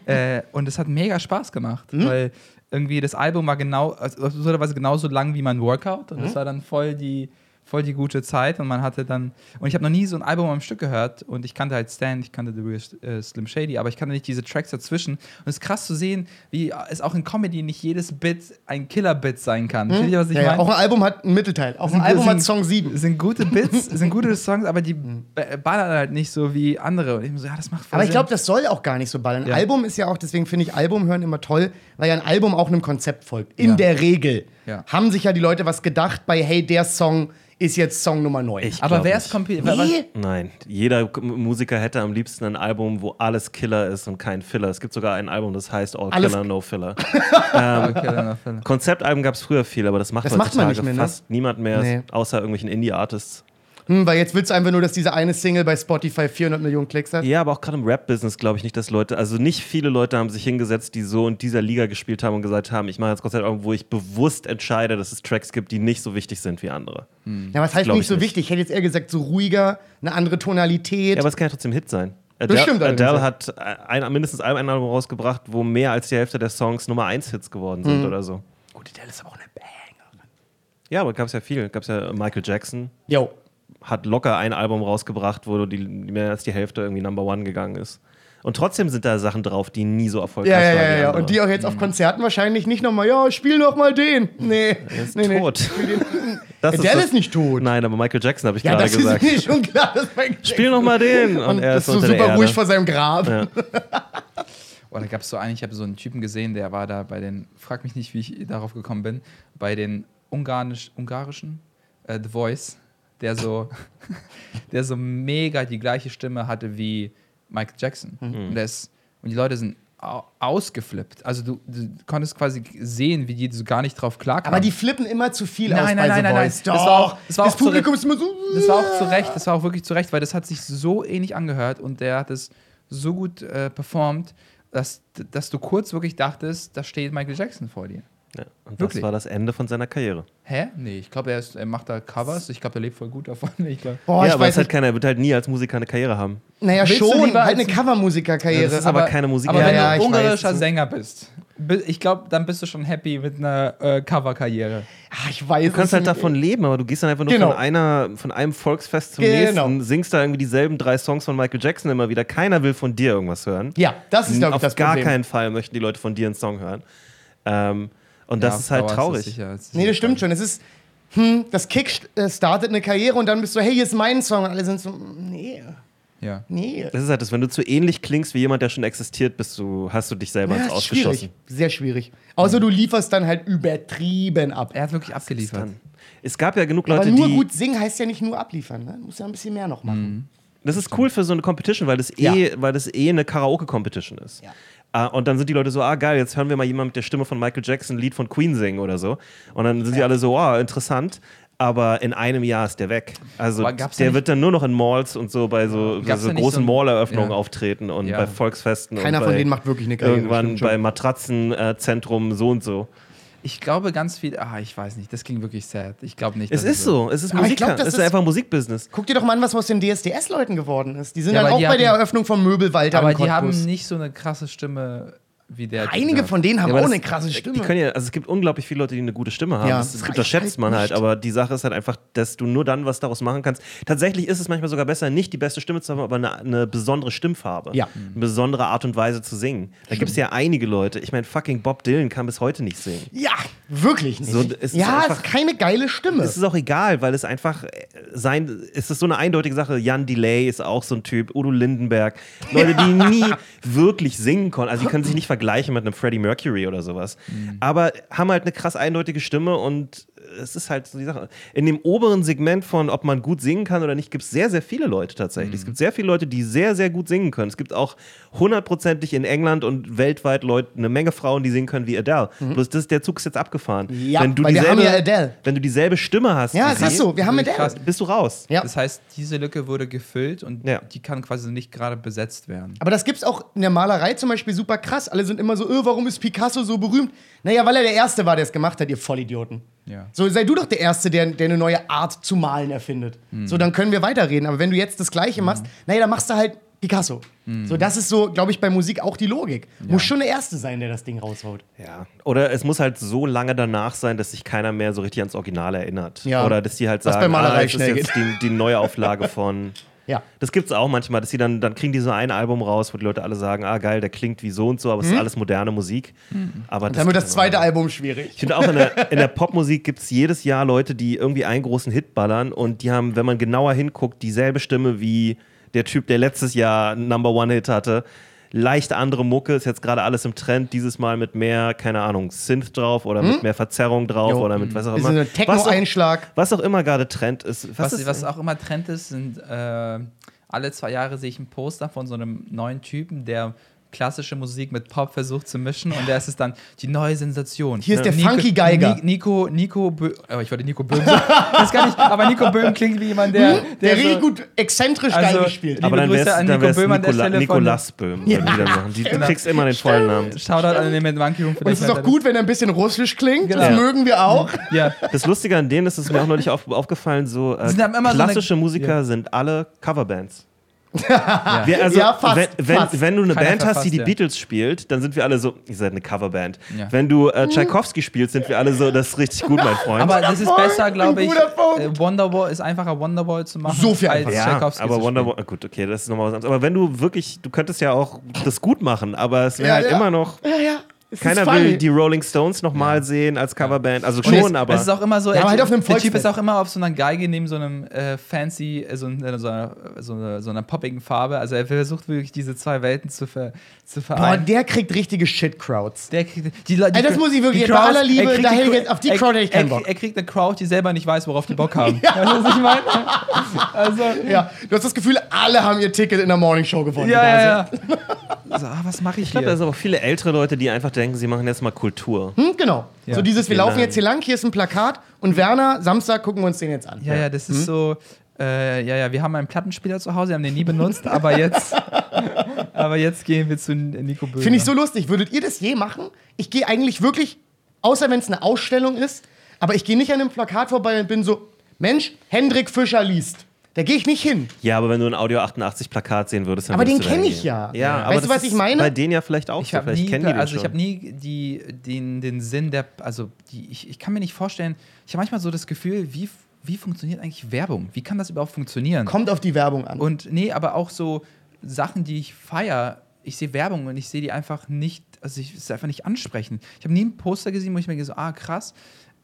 äh, und es hat mega Spaß gemacht, Hm? weil irgendwie das Album war genau, also absurderweise genauso lang wie mein Workout und Hm? das war dann voll die, voll die gute Zeit und man hatte dann, und ich habe noch nie so ein Album am Stück gehört und ich kannte halt Stan, ich kannte The Real äh, Slim Shady, aber ich kannte nicht diese Tracks dazwischen und es ist krass zu sehen, wie es auch in Comedy nicht jedes Bit ein Killer-Bit sein kann. Wisst ihr, was ich Hm? Ja, ja, meine? auch ein Album hat einen Mittelteil. Auch ein Album sind- hat Song 7. Es sind gute Bits, <laughs> sind gute Songs, aber die ba- ballern halt nicht so wie andere. Und ich so, ja, das macht voll Aber ich glaube, das soll auch gar nicht so ballern. Ein Ja. Album ist ja auch, deswegen finde ich Album hören immer toll, weil ja ein Album auch einem Konzept folgt. In Ja. der Regel Ja. haben sich ja die Leute was gedacht bei, hey, der Song ist jetzt Song Nummer 9. Ich aber wer ist Compil nee, Nein, jeder Musiker hätte am liebsten ein Album, wo alles Killer ist und kein Filler. Es gibt sogar ein Album, das heißt All Alles- Killer, No Filler. <laughs> Okay, Konzeptalben gab es früher viel, aber das macht Das macht man heutzutage nicht mehr, ne? fast niemand mehr, Nee. außer irgendwelchen Indie-Artists. Hm, weil jetzt willst du einfach nur, dass diese eine Single bei Spotify 400 Millionen Klicks hat. Ja, aber auch gerade im Rap-Business glaube ich nicht, dass Leute, also nicht viele Leute haben sich hingesetzt, die so in dieser Liga gespielt haben und gesagt haben, ich mache jetzt Konzertalbum, wo ich bewusst entscheide, dass es Tracks gibt, die nicht so wichtig sind wie andere. Ja, was heißt nicht ich so nicht. wichtig? Ich hätte jetzt eher gesagt, so ruhiger, eine andere Tonalität. Ja, aber es kann ja trotzdem Hit sein. Das Adele, stimmt allerdings, Adele hat ein, mindestens ein Album rausgebracht, wo mehr als die Hälfte der Songs Nummer 1 Hits geworden sind oder so. Gut, Adele ist aber auch eine Banger. Ja, aber gab es ja viel. Gab es ja Michael Jackson, Jo. Hat locker ein Album rausgebracht, wo die, mehr als die Hälfte irgendwie Number One gegangen ist. Und trotzdem sind da Sachen drauf, die nie so erfolgreich Ja, ja, waren. ja, ja. andere. Und die auch jetzt auf Konzerten wahrscheinlich nicht nochmal, ja, spiel noch mal den. Nee. Er ist nee, tot. Nee. <laughs> Das Adele das- ist nicht tot. Nein, aber Michael Jackson habe ich Ja, gerade das gesagt. ist mir schon klar. Dass Michael <laughs> Spiel noch mal den. Und, Und er ist, ist so unter super der Erde. ruhig vor seinem Grab. Ja. <laughs> Oh, da gab es so einen, ich habe so einen Typen gesehen, der war da bei den, frag mich nicht, wie ich darauf gekommen bin, bei den Ungarisch, ungarischen äh, The Voice, der so, <laughs> der so mega die gleiche Stimme hatte wie Michael Jackson. Mhm. Und, ist, und die Leute sind au ausgeflippt. Also du, du konntest quasi sehen, wie die so gar nicht drauf klarkamen. Aber die flippen immer zu viel Nein, aus nein, bei nein, The nein, nein. Voice. Das Doch. war auch- das war auch zu Publikum ist immer so. Das war auch zu Recht, das war auch wirklich zu Recht, weil das hat sich so ähnlich angehört und der hat es so gut äh, performt, dass, dass du kurz wirklich dachtest, da steht Michael Jackson vor dir. Ja. Und Wirklich? das war das Ende von seiner Karriere. Hä? Nee, ich glaube, er, ist- er macht da Covers. Ich glaube, er lebt voll gut davon. <laughs> Ich glaub, Boah, ja, ich aber es weiß halt keiner, er wird halt nie als Musiker eine Karriere haben. Naja, Willst schon. Halt eine ein- Covermusikerkarriere. Das ist aber keine Musik. aber wenn ja, du ungarischer weiß. Sänger bist, bi- ich glaube, dann bist du schon happy mit einer äh, Coverkarriere. Ah, ich weiß Du kannst es halt nicht. davon leben, aber du gehst dann einfach nur Genau. von, einer, von einem Volksfest zum Genau. nächsten, singst da irgendwie dieselben drei Songs von Michael Jackson immer wieder. Keiner will von dir irgendwas hören. Ja, das ist, glaube ich, Auf das gar Problem. keinen Fall möchten die Leute von dir einen Song hören. Ähm, und Ja, das ist halt traurig. sicher- das ist Nee, das stimmt schon. Es ist, hm, das Kick äh, startet eine Karriere und dann bist du, hey, hier ist mein Song. Und alle sind so, nee, Ja. nee. Das ist halt das, wenn du zu ähnlich klingst wie jemand, der schon existiert, bist du, hast du dich selber Ja, ins ist schwierig. Ausgeschossen. Sehr schwierig. Außer du lieferst dann halt übertrieben ab. Er hat wirklich abgeliefert. Dann. Es gab ja genug Aber Leute, nur die. gut singen heißt ja nicht nur abliefern. Ne? Du musst ja ein bisschen mehr noch machen. Das ist cool für so eine Competition, weil das Ja. eh, weil das eh eine Karaoke-Competition ist. Ja. Ah, und dann sind die Leute so, ah geil, jetzt hören wir mal jemand mit der Stimme von Michael Jackson ein Lied von Queen singen oder so. Und dann sind die alle so, oh, interessant. Aber in einem Jahr ist der weg. Also da der nicht- wird dann nur noch in Malls und so bei so, so da großen so Mall-Eröffnungen Ja. auftreten und Ja. bei Volksfesten. Keiner und von denen macht wirklich eine Karriere, Irgendwann bei Matratzenzentrum so und so. Ich glaube ganz viel, ah, ich weiß nicht, das ging wirklich sad. Ich glaube nicht. Es ist so, es ist Aber ich Musik, glaub, das es ist ist- einfach Musikbusiness. Guck dir doch mal an, was aus den DSDS-Leuten geworden ist. Die sind Ja, dann auch bei der hatten- Eröffnung vom Möbelwalter Aber die haben nicht so eine krasse Stimme wie der. Einige von denen haben Ja, auch das- eine krasse Stimme. Die können ja, also es gibt unglaublich viele Leute, die eine gute Stimme haben. Ja, das, unterschätzt halt man halt, nicht. aber die Sache ist halt einfach, dass du nur dann was daraus machen kannst. Tatsächlich ist es manchmal sogar besser, nicht die beste Stimme zu haben, aber eine, eine besondere Stimmfarbe. Ja. Eine besondere Art und Weise zu singen. Da gibt es ja einige Leute. Ich meine, fucking Bob Dylan kann bis heute nicht singen. ja, wirklich nicht. So, es ist ja, einfach- es ist keine geile Stimme. Es ist auch egal, weil es einfach äh, sein, es ist so eine eindeutige Sache. Jan Delay ist auch so ein Typ, Udo Lindenberg. Leute, die nie wirklich singen konnten. Also die können sich nicht vergleichen mit einem Freddie Mercury oder sowas. Aber haben halt eine krass eindeutige Stimme und es ist halt so die Sache. In dem oberen Segment von, ob man gut singen kann oder nicht, gibt es sehr, sehr viele Leute tatsächlich. Es gibt sehr viele Leute, die sehr, sehr gut singen können. Es gibt auch hundertprozentig in England und weltweit Leute, eine Menge Frauen, die singen können wie Adele. Bloß das, der Zug ist jetzt abgefahren. Ja, wenn du weil wir haben dieselbe, ja Adele. Wenn du dieselbe Stimme hast, ja, es sie, ist so. Wir haben mit Krass. bist du raus. Ja. Das heißt, diese Lücke wurde gefüllt und Ja. die kann quasi nicht gerade besetzt werden. Aber das gibt's auch in der Malerei zum Beispiel super krass. Alle sind immer so, öh, warum ist Picasso so berühmt? Naja, weil er der Erste war, der es gemacht hat, ihr Vollidioten. Ja. So, sei du doch der Erste, der, der eine neue Art zu malen erfindet. Mhm. So, dann können wir weiterreden. Aber wenn du jetzt das Gleiche machst, naja, dann machst du halt Picasso. Mhm. So, das ist so, glaube ich, bei Musik auch die Logik. Muss schon der Erste sein, der das Ding raushaut. Ja. Oder es muss halt so lange danach sein, dass sich keiner mehr so richtig ans Original erinnert. Ja. Oder dass die halt Was sagen, bei Malerei ah, es ist jetzt die, die Neuauflage <laughs> von. Ja. Das gibt's auch manchmal, dass sie dann, dann kriegen die so ein Album raus, wo die Leute alle sagen, ah geil, der klingt wie so und so, aber es ist alles moderne Musik. Aber Dann wird das zweite Album schwierig. Ich finde auch in der, in der <laughs> Popmusik gibt es jedes Jahr Leute, die irgendwie einen großen Hit ballern und die haben, wenn man genauer hinguckt, dieselbe Stimme wie der Typ, der letztes Jahr Number One Hit hatte. Leicht andere Mucke, ist jetzt gerade alles im Trend, dieses Mal mit mehr, keine Ahnung, Synth drauf oder mit mehr Verzerrung drauf Jo. oder mit was auch Ist immer. ein Techno-Einschlag. Was auch, was auch immer gerade Trend ist. Was, Was, ist was auch immer Trend ist, sind äh, alle zwei Jahre sehe ich ein Poster von so einem neuen Typen, der klassische Musik mit Pop versucht zu mischen und der ist es dann die neue Sensation. Hier ist der Funky Geiger. Ni- Nico, Nico Bö oh, ich wollte Nico Böhm sagen. Das kann ich, aber Nico Böhm klingt wie jemand, der. Hm? Der, so- richtig gut exzentrisch Also- geil gespielt. Liebe Aber dann Grüße wär's, an dann Nico Böhm an der Nicola, Stelle Nicolas Böhm. würden die du kriegst immer den vollen Namen. Shoutout an den Monkey Room. Und es ist auch gut, wenn er ein bisschen russisch klingt. Das Genau. mögen wir auch. Ja. Das Lustige an denen ist, es ist mir auch neulich auf, aufgefallen, so äh, immer so eine- klassische Musiker Ja. sind alle Coverbands. Wir, also, Ja, fast, wenn, wenn, fast. wenn du eine Keiner Band hast, die die ja. Beatles spielt, dann sind wir alle so, ihr seid eine Coverband. Ja. Wenn du äh, Tchaikovsky spielst, sind wir alle so, das ist richtig gut, mein Freund. Aber das ist besser, glaube ich. Äh, Wonderwall ist einfacher, Wonderwall zu machen. So viel als einfacher. ja, Tchaikovsky aber zu Wonderwall, spielen. gut, okay, das ist nochmal was anderes. Aber wenn du wirklich, du könntest ja auch das gut machen, aber es wäre Ja, halt ja. immer noch, Ja, ja. Keiner will die Rolling Stones nochmal sehen als Coverband. Also schon, es, aber. es ist auch immer so, Ja, er- halt auf einem der Typ ist auch immer auf so einer Geige neben so einem äh, fancy, äh, so, so, einer, so, einer, so einer poppigen Farbe. Also er versucht wirklich diese zwei Welten zu, ver, zu Boah, vereinen. der kriegt richtige Shit-Crowds. der kriegt, die, die, Ey, das muss ich wirklich- die bei aller Liebe, er kriegt da die ich auf die er- Crowd hätte ich keinen er, Bock. Er kriegt eine Crowd, die selber nicht weiß, worauf die Bock <laughs> haben. Weißt du, was ich meine? Also, Ja, du hast das Gefühl, alle haben ihr Ticket in der Morningshow gewonnen. ja, ja, ja. <laughs> So, ah, was mache ich ich glaube, da hier? sind aber viele ältere Leute, die einfach denken, sie machen jetzt mal Kultur. Hm, genau. Ja. So dieses, wir laufen jetzt hier lang, hier ist ein Plakat und Werner, Samstag gucken wir uns den jetzt an. Ja, ja, das Hm? ist so. Äh, ja, ja, wir haben einen Plattenspieler zu Hause, haben den nie benutzt, aber jetzt, <laughs> aber jetzt gehen wir zu Nico Böhmer. Finde ich so lustig. Würdet ihr das je machen? Ich gehe eigentlich wirklich, außer wenn es eine Ausstellung ist, aber ich gehe nicht an einem Plakat vorbei und bin so, Mensch, Hendrik Fischer liest. Da gehe ich nicht hin. Ja, aber wenn du ein Audio 88 Plakat sehen würdest, dann Aber würdest den du da kenn ich hingehen. ja. Ja, Weißt aber du, das was ist ich meine? Bei denen ja vielleicht auch Ich so. habe Vielleicht nie, kennen die den also ich habe nie die, den, den Sinn der, also die, ich, ich kann mir nicht vorstellen, ich habe manchmal so das Gefühl, wie, wie funktioniert eigentlich Werbung? Wie kann das überhaupt funktionieren? Kommt auf die Werbung an. Und nee, aber auch so Sachen, die ich feier. Ich sehe Werbung und ich sehe die einfach nicht, also ich es einfach nicht ansprechen. Ich habe nie ein Poster gesehen, wo ich mir so, ah krass,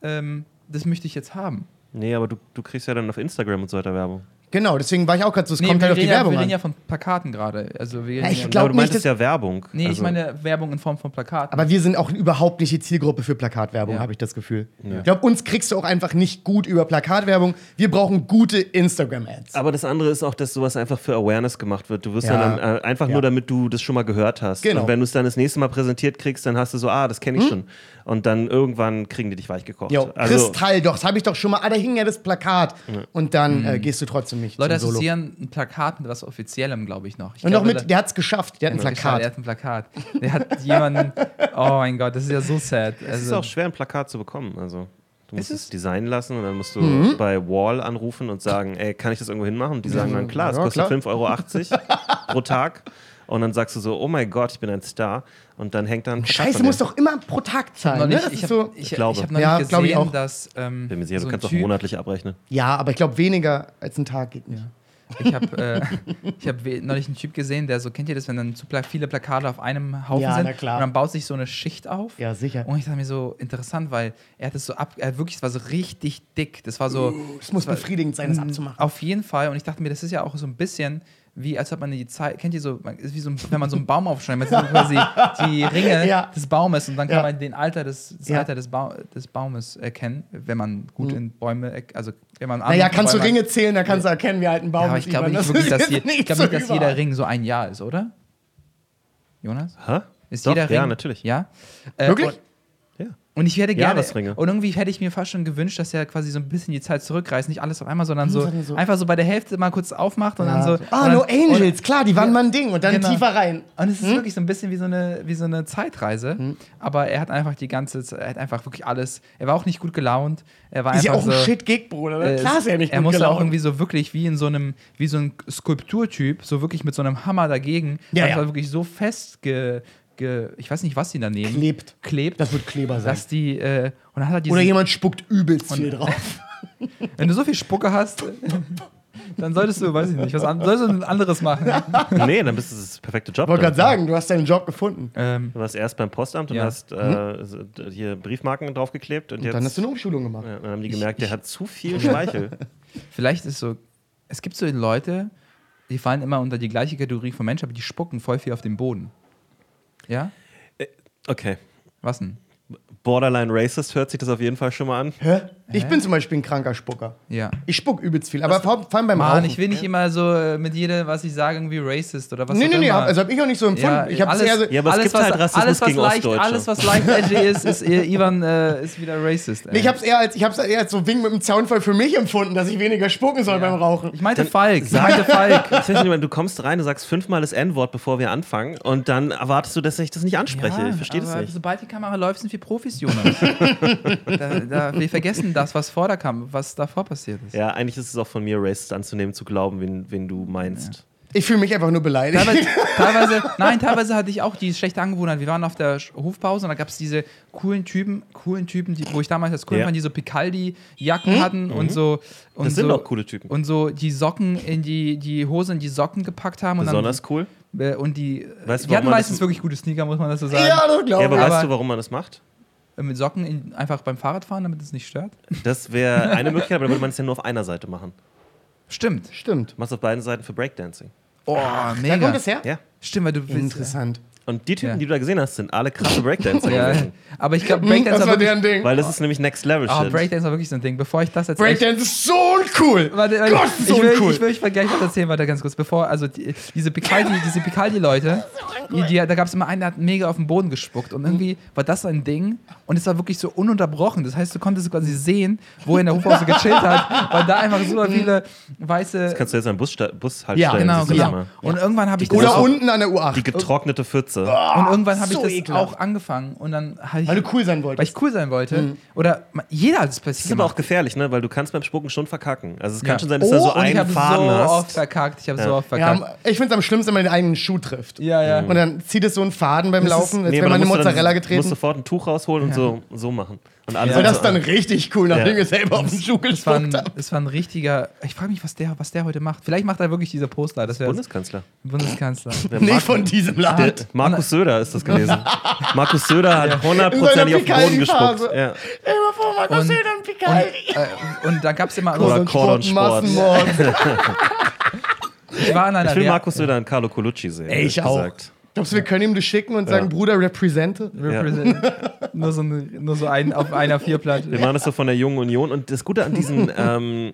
ähm, das möchte ich jetzt haben. Nee, aber du, du kriegst ja dann auf Instagram und so weiter Werbung. Genau, deswegen war ich auch gerade so, es Nee, kommt halt auf die ja, Werbung wir reden ja von Plakaten gerade. Also wir Ja, ich ja- glaub aber du meintest ja Werbung. Nee, ich Also- meine Werbung in Form von Plakaten. Aber wir sind auch überhaupt nicht die Zielgruppe für Plakatwerbung, Ja. habe ich das Gefühl. Ich glaube, uns kriegst du auch einfach nicht gut über Plakatwerbung. Wir brauchen gute Instagram-Ads. Aber das andere ist auch, dass sowas einfach für Awareness gemacht wird. Du wirst Ja. dann äh, einfach Ja. nur, damit du das schon mal gehört hast. Genau. Und wenn du es dann das nächste Mal präsentiert kriegst, dann hast du so, ah, das kenne ich schon. Und dann irgendwann kriegen die dich weichgekocht. Jo, also, Kristall, doch, das habe ich doch schon mal. Ah, da hing ja das Plakat. Und dann äh, gehst du trotzdem nicht Leute assoziieren ein Plakat mit was Offiziellem, glaube ich noch. Ich Und noch glaube, mit, der hat es geschafft. Der hat ein Plakat. Der hat ein Plakat. Der hat jemanden. Oh mein Gott, das ist ja so sad. es ist Also, auch schwer, ein Plakat zu bekommen. Also, du musst es es? designen lassen und dann musst du Mhm. bei Wall anrufen und sagen, ey, kann ich das irgendwo hinmachen? Und die sagen dann, klar, es Ja, kostet klar. 5,80 Euro <laughs> pro Tag. Und dann sagst du so, oh mein Gott, ich bin ein Star. Und dann hängt dann. Scheiße, du musst doch immer pro Tag zahlen. Ne? ich ist habe so, ich, glaube. ich hab noch Ja, nicht ich gesehen, auch. dass. Ähm, Bin mir sicher, so du kannst auch monatlich abrechnen. ja, aber ich glaube, weniger als ein Tag geht nicht. Ich habe äh, ich hab neulich einen Typ gesehen, der so, kennt ihr das, wenn dann zu pla viele Plakate auf einem Haufen Ja, sind? na klar. Und dann baut sich so eine Schicht auf. Ja, sicher. Und ich dachte mir so, interessant, weil er hat es so ab, er wirklich, es war so richtig dick. Das war so. Es muss befriedigend sein, das abzumachen. Auf jeden Fall. Und ich dachte mir, das ist ja auch so ein bisschen wie, als ob man die Zeit, kennt ihr so, man- ist wie so, ein, wenn man so einen Baum aufschneidet, man sieht quasi <laughs> die Ringe Ja. des Baumes und dann kann Ja. man den Alter des, das Ja. Alter des, Bau, des Baumes erkennen, wenn man gut in Bäume, also wenn man Naja, kannst du Bäume- Ringe zählen, dann kannst du erkennen, wie alt ein Baum ja, aber ist. ich glaube Ivan. nicht wirklich, ist dass, je, ich nicht glaub so nicht, dass jeder. Ring so ein Jahr ist, oder? Jonas? Hä? Ist Doch, jeder Ring? Ja, natürlich. Ja? Äh, Wirklich? Und, Ja. und ich hätte gerne. Jahresringe. Und irgendwie hätte ich mir fast schon gewünscht, dass er quasi so ein bisschen die Zeit zurückreißt. Nicht alles auf einmal, sondern so, sondern so- einfach so bei der Hälfte mal kurz aufmacht und Ja, dann so. so. Ah, und No Angels, klar, die waren mal ein Ding. Und dann Genau. tiefer rein. Und es ist wirklich so ein bisschen wie so eine, wie so eine Zeitreise. Aber er hat einfach die ganze Zeit, er hat einfach wirklich alles. Er war auch nicht gut gelaunt. Er war Ist ja auch ein so, Shit-Gig, Bruder. ne? äh, Klar ist er nicht er gut musste auch gelaunt. irgendwie so wirklich wie in so einem, wie so ein Skulpturtyp, so wirklich mit so einem Hammer dagegen. Ja, das ja. war wirklich so fest ge, ich weiß nicht, was die daneben Klebt. klebt, Das wird Kleber sein. dass die, äh, und dann hat er Oder jemand spuckt übelst viel drauf. <laughs> wenn du so viel Spucke hast, dann solltest du, weiß ich nicht, was an, solltest du ein anderes machen. <laughs> Nee, dann bist du das perfekte Job. Ich wollte gerade sagen, du hast deinen Job gefunden. ähm, Du warst erst beim Postamt und Ja. hast äh, so- hier Briefmarken draufgeklebt und, Und jetzt dann hast du eine Umschulung gemacht. ja, dann haben die gemerkt, der hat zu viel Speichel. <laughs> vielleicht ist so, es gibt so Leute, die fallen immer unter die gleiche Kategorie von Menschen, aber die spucken voll viel auf den Boden. Ja? Okay. Was denn? Borderline Racist hört sich das auf jeden Fall schon mal an. Hä? Ich bin zum Beispiel ein kranker Spucker. Ja. Ich spuck übelst viel, aber vor, vor allem beim Mann, Rauchen. ich will nicht immer so äh, mit jedem, was ich sage, irgendwie racist oder was nee, auch nee, nee, immer. hab, also hab ich auch nicht so empfunden. ja, ich hab's alles, eher so, Ja, aber es alles, gibt was, halt Rassismus alles, was gegen leicht, Ostdeutsche. Alles, was leicht edgy ist, ist äh, Ivan äh, ist wieder racist. ey. nee, ich hab's eher als, ich hab's eher als so Wink mit dem Zaunfall für mich empfunden, dass ich weniger spucken soll beim Rauchen. Ich meinte Falk. Ich meinte Falk. <laughs> Ich weiß nicht, du kommst rein, du sagst fünfmal das N-Wort, bevor wir anfangen und dann erwartest du, dass ich das nicht anspreche. ich verstehe das aber nicht. Sobald die Kamera läuft, sind wir Profis, Jonas. <laughs> da, da, wir vergessen das, was vor der Kam was davor passiert ist. Ja, eigentlich ist es auch von mir, racist anzunehmen, zu glauben, wen, wen du meinst. Ich fühle mich einfach nur beleidigt. Teilweise, <laughs> teilweise, nein, teilweise hatte ich auch die schlechte Angewohnheit. Wir waren auf der Hofpause und da gab es diese coolen Typen, coolen Typen, die, wo ich damals als cool Ja. fand, die so Picaldi-Jacken hatten und so. Und Das sind so, auch coole Typen. Und so die Socken in die, die Hose in die Socken gepackt haben. Und Besonders cool. Dann, äh, und die, Weißt du, die hatten meistens wirklich gute Sneaker, muss man das so sagen. ja, das glaube Ja, aber, ich. weißt aber- du, warum man das macht? Äh, Mit Socken in, einfach beim Fahrradfahren, damit es nicht stört. Das wäre eine Möglichkeit, aber dann würde man es ja nur auf einer Seite machen. Stimmt. Stimmt. Du machst auf beiden Seiten für Breakdancing. Oh, Da mega. kommt es her? Ja. Stimmt, weil du willst. Interessant. Und die Typen, Ja. die du da gesehen hast, sind alle krasse <laughs> Breakdancer. Ja, gewesen. aber ich glaube, Breakdance <laughs> das war deren Ding. Weil das ist nämlich Next Level Oh, Shit. Breakdance war wirklich so ein Ding. Bevor ich das jetzt. echt- Breakdance ist so cool. Warte, warte, Gott, ich, so will, cool. ich will euch gleich was erzählen, warte ganz kurz. Bevor, also die, diese Picaldi, <laughs> diese Picaldi-Leute, die, die, da gab es immer einen, der hat mega auf den Boden gespuckt. Und irgendwie war das ein Ding. Und es war wirklich so ununterbrochen. Das heißt, du konntest quasi sehen, wo er in der Hofpause gechillt hat, weil da einfach super viele weiße. Kannst du jetzt an Bussta- Bushaltestellen Ja, Genau, siehst du das genau. immer. Und irgendwann habe ich das Oder unten an der U8. Die getrocknete Pfütze. Und irgendwann habe ich so das ekelhaft. auch angefangen. Und dann habe ich. Weil du cool sein weil wolltest. ich cool sein wollte. Oder ma- jeder hat es Das plötzlich ist aber auch gemacht. gefährlich, ne? Weil du kannst beim Spucken schon verkacken. Also es kann Ja. schon sein, dass du so und ich einen habe Faden so hast. oft verkackt. Ich habe so Ja. oft verkackt. Ja, ich finde es am schlimmsten, wenn man den eigenen Schuh trifft. Ja, ja. Und dann zieht es so einen Faden beim Das ist- Laufen, als Nee, wäre aber man eine dann musst du Mozzarella musst getreten. sofort ein Tuch rausholen und so, so machen. Und alle Ja. Und das dann richtig cool, nachdem Ja. ihr selber auf den Schuh Es war, ein, gespuckt habt. es war ein richtiger. Ich frage mich, was der, was der heute macht. Vielleicht macht er wirklich diese Poster. Das Bundeskanzler. Bundeskanzler. <laughs> Der Nicht von diesem der, Land. Markus Söder ist das gewesen. <laughs> Markus Söder hat hundertprozentig auf den Boden gespuckt. Ja. Mal vor, Markus Und- Söder und Picaldi. äh, und da gab es immer. Oder So ein Cordon Sport. Massenmord. <laughs> ich war in einer Ich will Markus Söder und Carlo Colucci sehen. Ey, ich auch. gesagt. Glaubst du, wir können ihm das schicken und sagen, Bruder, represente? Represent- <laughs> nur so, nur so ein auf einer Vierplatte. Wir machen das so von der Jungen Union. Und das Gute an diesen, <laughs> ähm,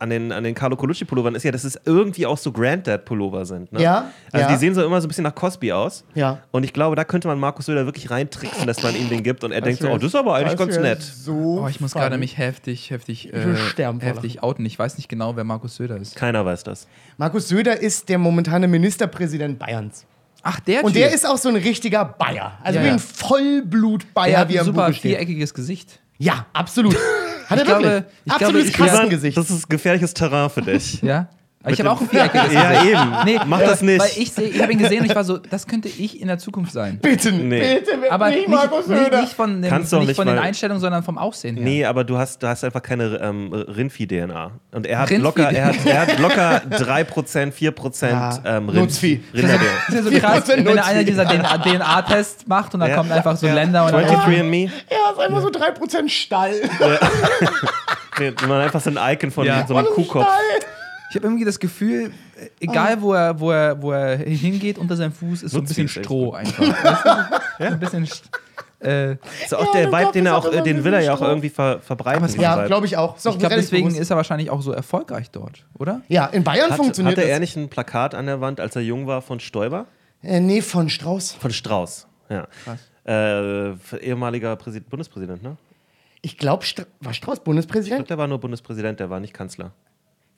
an den, an den Carlo Colucci Pullovern ist ja, dass es irgendwie auch so Granddad Pullover sind. Ne? Ja, Also ja. die sehen so immer so ein bisschen nach Cosby aus. Ja. Und ich glaube, da könnte man Markus Söder wirklich reintricksen, dass man ihm den gibt. Und er denkt so, oh, das ist aber eigentlich Das ganz nett. So Oh, ich muss gerade mich heftig, heftig, will äh, heftig outen. Ich weiß nicht genau, wer Markus Söder ist. Keiner weiß das. Markus Söder ist der momentane Ministerpräsident Bayerns. Ach, der Und Typ. der ist auch so ein richtiger Bayer. Also Ja, wie ja. ein Vollblut-Bayer, wie er ein im super Buche steht. viereckiges Gesicht. Ja, absolut. <laughs> Hat er Ich glaube- wirklich. ich glaube, Absolutes ich werde- Kassengesicht. Das ist gefährliches Terrain für dich. Ja? Ich habe auch ein viereckiges <laughs> Ja, eben. Nee, Mach das nicht. Weil ich, seh- ich habe ihn gesehen und ich war so, das könnte ich in der Zukunft sein. bitte, Nee. bitte, Aber nicht nicht, Markus nicht, Söder. nicht von, dem, Kannst du auch nicht nicht, von den weil- Einstellungen, sondern vom Aussehen her. Nee, aber du hast, du hast einfach keine ähm, Rindvieh-DNA. Und er hat, Rindvieh- locker, er, hat, er hat locker <laughs> 3%, 4% Ja, ähm, Rind, Nutzvieh. Rinder-DNA. Das ist ja so krass, 4% wenn einer Nutzvieh. dieser DNA-Tests macht und dann Ja. kommt einfach so Ja. Länder und dann 23andMe. Ja, ist einfach so 3% Stall. <laughs> Nee, man einfach so ein Icon von Ja. so einem Kuhkopf. Stall. Ich habe irgendwie das Gefühl, äh, egal wo er, wo er, wo er hingeht, unter seinem Fuß ist so ein bisschen Stroh einfach. Du? Ein bisschen. St- Äh, Ist auch Ja, der Vibe, den er auch den will er ja auch irgendwie ver verbreiten. Ja, glaube ich auch. Ich glaube, deswegen bewusst. ist er wahrscheinlich auch so erfolgreich dort, oder? Ja, in Bayern Hat, funktioniert hatte er das. nicht ein Plakat an der Wand, als er jung war, von Stoiber? Äh, nee, von Strauß. Von Strauß, ja. Äh, ehemaliger Präsid Bundespräsident, ne? Ich glaube, Stra war Strauß Ich Bundespräsident? glaube, der war nur Bundespräsident, der war nicht Kanzler.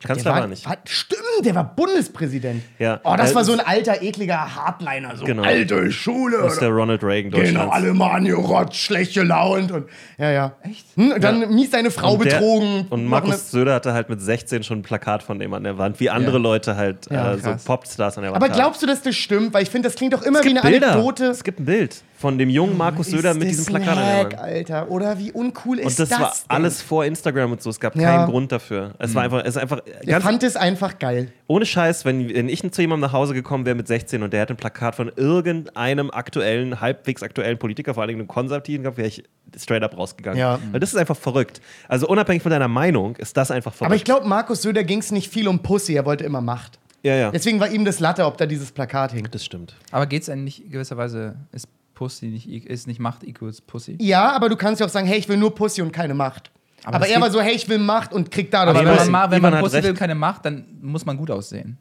Der Kanzler war, nicht. War, stimmt, der war Bundespräsident. Ja. Oh, das Äh, war so ein alter, ekliger Hardliner. So Genau. alte Schule. Das ist der Ronald Reagan Genau, Deutschlands. alle mal angerotzt, schlecht gelaunt. Und, ja, ja. Echt? Hm, und dann mies seine Frau Und der- betrogen. Und Markus Söder hatte halt mit 16 schon ein Plakat von dem an der Wand, wie andere Ja. Leute halt Ja, äh, so. Popstars an der Wand Aber glaubst du, dass das stimmt? Weil ich finde, das klingt doch immer wie eine Bilder. Anekdote. Es gibt ein Bild von dem jungen Markus Söder mit das diesem ein Plakat an der Hack. Alter. Oder wie uncool ist Und das, das war denn? alles vor Instagram und so. Es gab Ja. keinen Grund dafür. Es war einfach, es ist einfach Ich fand es einfach geil. ohne Scheiß, wenn, wenn ich zu jemandem nach Hause gekommen wäre mit 16 und der hätte ein Plakat von irgendeinem aktuellen, halbwegs aktuellen Politiker, vor allem einem Konservativen gehabt, wäre ich straight up rausgegangen. Ja. Weil das ist einfach verrückt. Also unabhängig von deiner Meinung ist das einfach verrückt. Aber ich glaube, Markus Söder ging es nicht viel um Pussy. Er wollte immer Macht. ja, ja. Deswegen war ihm das Latte, ob da dieses Plakat hing. Das stimmt. Aber geht es eigentlich gewisserweise, ist Pussy nicht, ist nicht Macht equals Pussy? Ja, aber du kannst ja auch sagen, hey, ich will nur Pussy und keine Macht. Aber, das er war so, hey, ich will Macht und krieg dadurch Aber wenn man, ma- wenn man Pussy recht. will, keine Macht, dann muss man gut aussehen.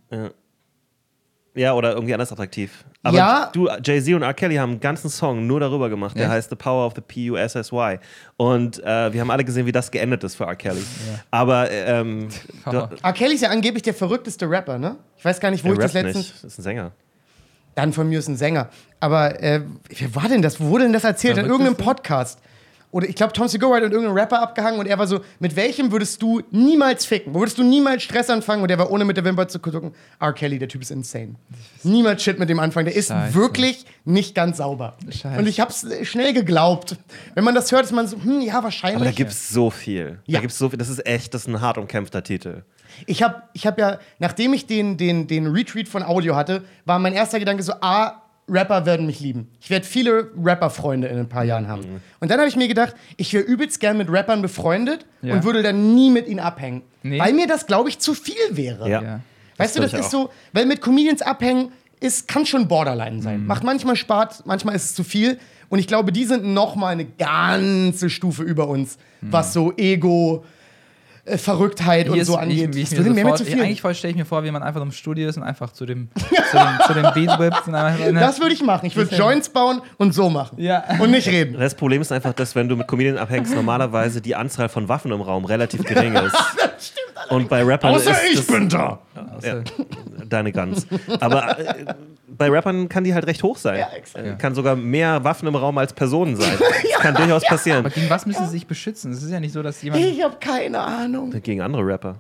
Ja, oder irgendwie anders attraktiv. Aber Ja. du, Jay-Z und R. Kelly haben einen ganzen Song nur darüber gemacht. Der Echt? heißt The Power of the P-U-S-S-Y. Und äh, wir haben alle gesehen, wie das geendet ist für R. Kelly. Aber ähm, <laughs> R. Kelly ist ja angeblich der verrückteste Rapper, ne? Ich weiß gar nicht, wo der ich das letztens. nicht. Das ist ein Sänger. Dann von mir ist ein Sänger. Aber äh, wer war denn das? Wo wurde denn das erzählt? In irgendeinem Podcast. Oder ich glaube, Tom Segura hat mit irgendeinem Rapper abgehangen und er war so, mit welchem würdest du niemals ficken? Wo würdest du niemals Stress anfangen? Und der war ohne mit der Wimper zu gucken. R. Kelly, der Typ ist insane. Niemals Shit mit dem anfangen. Der ist Scheiße. wirklich nicht ganz sauber. Scheiße. Und ich hab's schnell geglaubt. Wenn man das hört, ist man so, hm, ja, wahrscheinlich. Aber da gibt es so viel. Ja. Da gibt's so viel. Das ist echt, das ist ein hart umkämpfter Titel. Ich habe ich hab ja, nachdem ich den, den, den Retweet von Audio hatte, war mein erster Gedanke so, A, Rapper werden mich lieben. Ich werde viele Rapper-Freunde in ein paar Jahren haben. Mhm. Und dann habe ich mir gedacht, ich wäre übelst gern mit Rappern befreundet Ja. und würde dann nie mit ihnen abhängen. Nee. Weil mir das, glaube ich, zu viel wäre. Ja. Ja. Weißt du, glaub das ist so, weil mit Comedians abhängen ist, kann schon Borderline sein. Macht manchmal Spaß, manchmal ist es zu viel. Und ich glaube, die sind noch mal eine ganze Stufe über uns, was so Ego, äh, Verrücktheit und Hier so angeht. Wie ich, Das wie ich mir sofort, zu viel. eigentlich stelle ich mir vor, wie man einfach im Studio ist und einfach zu dem, zu dem, zu dem Beat whippt. Und einfach, Das würde ich machen. Ich würde Joints bauen und so machen. Ja. Und nicht reden. Das Problem ist einfach, dass wenn du mit Comedian abhängst, normalerweise die Anzahl von Waffen im Raum relativ gering ist. <laughs> Und bei Rappern ist das, da. ja, deine Guns. Aber äh, bei Rappern kann die halt recht hoch sein. Ja, exakt. Äh, Kann sogar mehr Waffen im Raum als Personen sein. <laughs> Das kann durchaus passieren. Aber gegen was müssen sie sich beschützen? Es ist ja nicht so, dass jemand. Ich habe keine Ahnung. Gegen andere Rapper.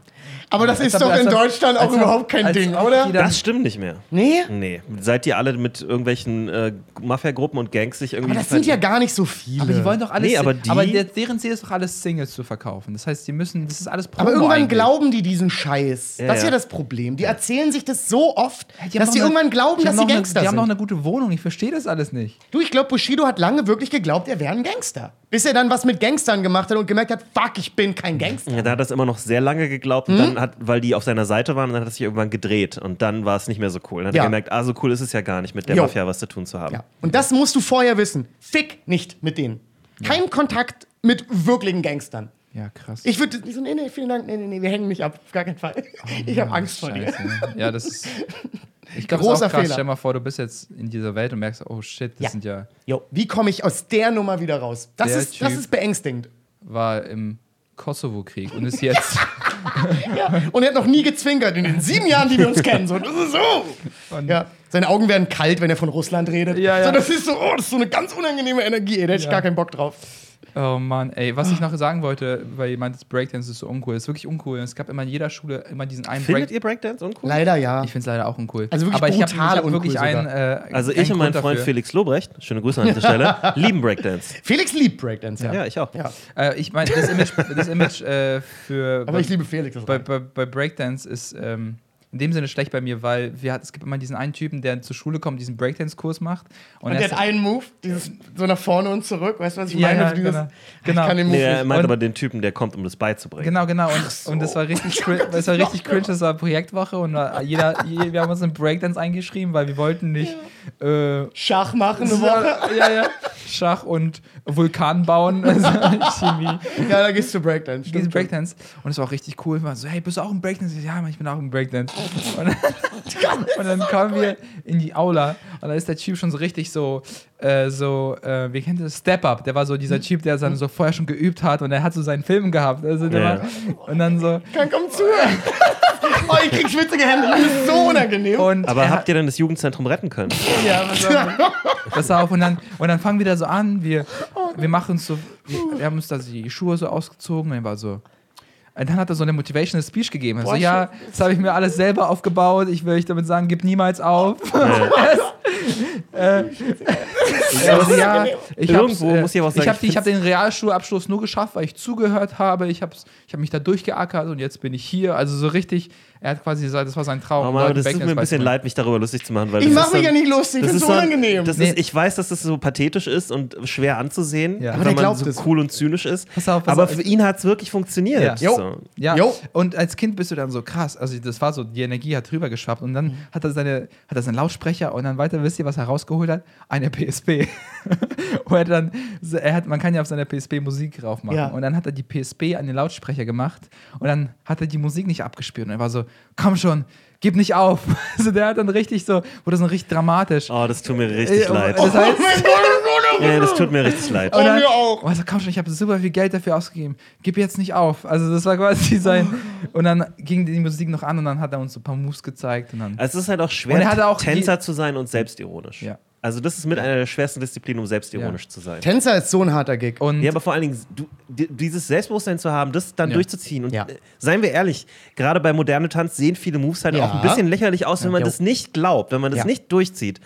Aber das ist doch in Deutschland auch überhaupt kein als Ding, oder? Das stimmt nicht mehr. Nee? Nee. Seid ihr alle mit irgendwelchen äh, Mafia-Gruppen und Gangs sich irgendwie. Aber das sind ja gar nicht so viele. Aber die wollen doch alles. Nee, aber aber die- der, deren Ziel ist doch alles Singles zu verkaufen. Das heißt, die müssen. Das ist alles Promo Aber irgendwann eigentlich. glauben die diesen Scheiß. Ja, das ist ja ja. das Problem. Die erzählen sich das so oft, Die haben dass die eine- irgendwann glauben, die dass haben sie Gangster eine, Die haben sind. noch eine gute Wohnung. Ich verstehe das alles nicht. Du, ich glaube, Bushido hat lange wirklich geglaubt, er wäre ein Gangster. Bis er dann was mit Gangstern gemacht hat und gemerkt hat, fuck, ich bin kein Gangster. Ja, da hat er das immer noch sehr lange geglaubt, und Hm? dann hat, weil die auf seiner Seite waren, und dann hat er sich irgendwann gedreht und dann war es nicht mehr so cool. Dann hat Ja. er gemerkt, ah, so cool ist es ja gar nicht, mit der Jo. Mafia was zu tun zu haben. Ja. Und das musst du vorher wissen. Fick nicht mit denen. Kein Kontakt mit wirklichen Gangstern. Ja, krass. Ich würde so, nee, nee, vielen Dank, nee, nee, nee, wir hängen nicht ab, auf gar keinen Fall. <laughs> ich habe Angst vor dir. Ja, das ist. <laughs> Ich glaube, Großer auch krass. Fehler. Stell mal vor, du bist jetzt in dieser Welt und merkst, oh shit, das Ja. sind ja. Jo, wie komme ich aus der Nummer wieder raus? Das, Der ist, das ist beängstigend. war im Kosovo-Krieg und ist jetzt. <laughs> Ja. Und er hat noch nie gezwinkert in den sieben Jahren, die wir uns kennen. So, das ist so. Und- Ja. Seine Augen werden kalt, wenn er von Russland redet. Ja, ja. So, das ist so, oh, das ist so eine ganz unangenehme Energie. Ey, da hätte ich gar keinen Bock drauf. Oh Mann, ey, was ich noch sagen wollte, weil jemand das Breakdance ist so uncool, das ist wirklich uncool. Es gab immer in jeder Schule immer diesen einen Findet Break. ihr Breakdance uncool? Leider ja. Ich finde es leider auch uncool. Also wirklich Aber ich habe hab wirklich uncool einen. Äh, Also einen ich und mein Freund dafür. Felix Lobrecht, schöne Grüße an dieser Stelle, <laughs> lieben Breakdance. Felix liebt Breakdance, ja. Ja, ich auch. Ja. Äh, ich meine, das Image, das Image äh, für. Aber ich liebe Felix. Das bei, bei, bei Breakdance ist ähm, in dem Sinne schlecht bei mir, weil wir, hat- es gibt immer diesen einen Typen, der zur Schule kommt, diesen Breakdance-Kurs macht. und er der hat einen Move, dieses so nach vorne und zurück. Weißt du, was ich Ja, meine? ja, dieses, genau. Ich Genau. kann den Move Nee, er meint Und- aber den Typen, der kommt, um das beizubringen. Genau, genau. Und, und das war richtig, <laughs> das war richtig cringe. Das war Projektwoche und jeder, je- wir haben uns in Breakdance eingeschrieben, weil wir wollten nicht äh, Schach machen eine Woche. ja, ja, Schach und Vulkan bauen. <laughs> Also Chemie. Ja, da gehst du Breakdance. Stimmt. Breakdance. Und es war auch richtig cool. Waren so, hey, bist du auch im Breakdance? Ich so, Ja, Mann, ich bin auch im Breakdance. Und, <laughs> und dann kamen wir in die Aula und da ist der Typ schon so richtig so, äh, so, äh, wie kennt ihr das? Step Up. Der war so dieser Typ, der dann so vorher schon geübt hat und er hat so seinen Film gehabt. Also der Ja. war, und dann so. Kann komm zu. oh, ich krieg schwitzige Hände. Das ist so unangenehm. Und Aber er habt ihr denn das Jugendzentrum retten können? Ja, pass auf. Pass auf. Und dann, und dann fangen wir da so an. Wir, wir machen uns so, wir, wir haben uns da die Schuhe so ausgezogen. Und er war so. Und dann hat er so eine Motivational Speech gegeben. Er so, Boah, ja, das habe ich mir alles selber aufgebaut. Ich will euch damit sagen, gib niemals auf. äh, <laughs> also, ja, <laughs> ich äh, ich habe ich ich hab den Realschulabschluss nur geschafft, weil ich zugehört habe. Ich habe ich hab mich da durchgeackert und jetzt bin ich hier. Also so richtig, er hat quasi gesagt, das war sein Traum. Oh Mann, das tut mir ein bisschen leid, mich darüber lustig zu machen. Weil ich das mach ist mich so- ja nicht lustig. Das ist so unangenehm. Das Nee. ist, ich weiß, dass das so pathetisch ist und schwer anzusehen, Ja. Aber wenn man glaubt so es. cool und zynisch ist. Pass auf, pass Aber auf. für ihn hat es wirklich funktioniert. Ja. Jo. So. Ja, Jo. und als Kind bist du dann so krass. Also, das war so, die Energie hat drüber geschwappt und dann hat er seine, hat er seinen Lautsprecher und dann weiter, wisst ihr, was er rausgeholt hat? Eine PSP. <laughs> wo er dann, er hat, man kann ja auf seiner PSP Musik drauf machen. Ja. Und dann hat er die PSP an den Lautsprecher gemacht und dann hat er die Musik nicht abgespielt. Und er war so, komm schon, gib nicht auf. <laughs> Also der hat dann richtig so, wurde so richtig dramatisch. Oh, das tut mir richtig Äh, leid. Das heißt, Ja, das tut mir richtig leid. und dann, mir auch. Und er so, komm schon, ich habe super viel Geld dafür ausgegeben. Gib jetzt nicht auf. Also das war quasi sein. <laughs> Und dann ging die Musik noch an und dann hat er uns so ein paar Moves gezeigt. Und dann, Also es ist halt auch schwer, Und er hatte auch Tänzer zu sein und selbstironisch. Ja. Also das ist mit einer der schwersten Disziplinen, um selbstironisch Ja. zu sein. Tänzer ist so ein harter Gig. und Ja, aber vor allen Dingen, du, di- dieses Selbstbewusstsein zu haben, das dann Ja. durchzuziehen. Und Ja. äh, seien wir ehrlich, gerade bei moderne Tanz sehen viele Moves halt Ja. auch ein bisschen lächerlich aus, wenn man das nicht glaubt, wenn man das Ja. nicht durchzieht.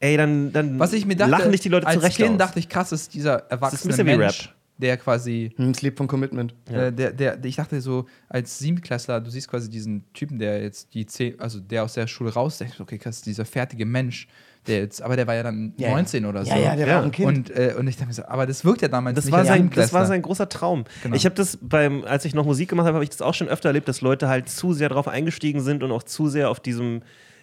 Ey, dann, dann was ich mir dachte, lachen dich die Leute als zurecht Kind aus. dachte ich, krass ist dieser ist erwachsene ein bisschen wie Mensch, Rap. der quasi Hm, Sleep von Commitment. Äh, der, der, der, ich dachte so, als Siebenklässler, du siehst quasi diesen Typen, der jetzt die zehn, also der aus der Schule raus, denkst, okay, krass, dieser fertige Mensch, der jetzt, aber der war ja dann Ja, ja. 19 oder so. Ja, ja, der Ja. war auch ein Kind. Und, äh, und ich dachte mir so, aber das wirkt ja damals Das nicht war, sein, das war sein großer Traum. Genau. Ich habe das beim, als ich noch Musik gemacht habe, habe ich das auch schon öfter erlebt, dass Leute halt zu sehr drauf eingestiegen sind und auch zu sehr auf diesem.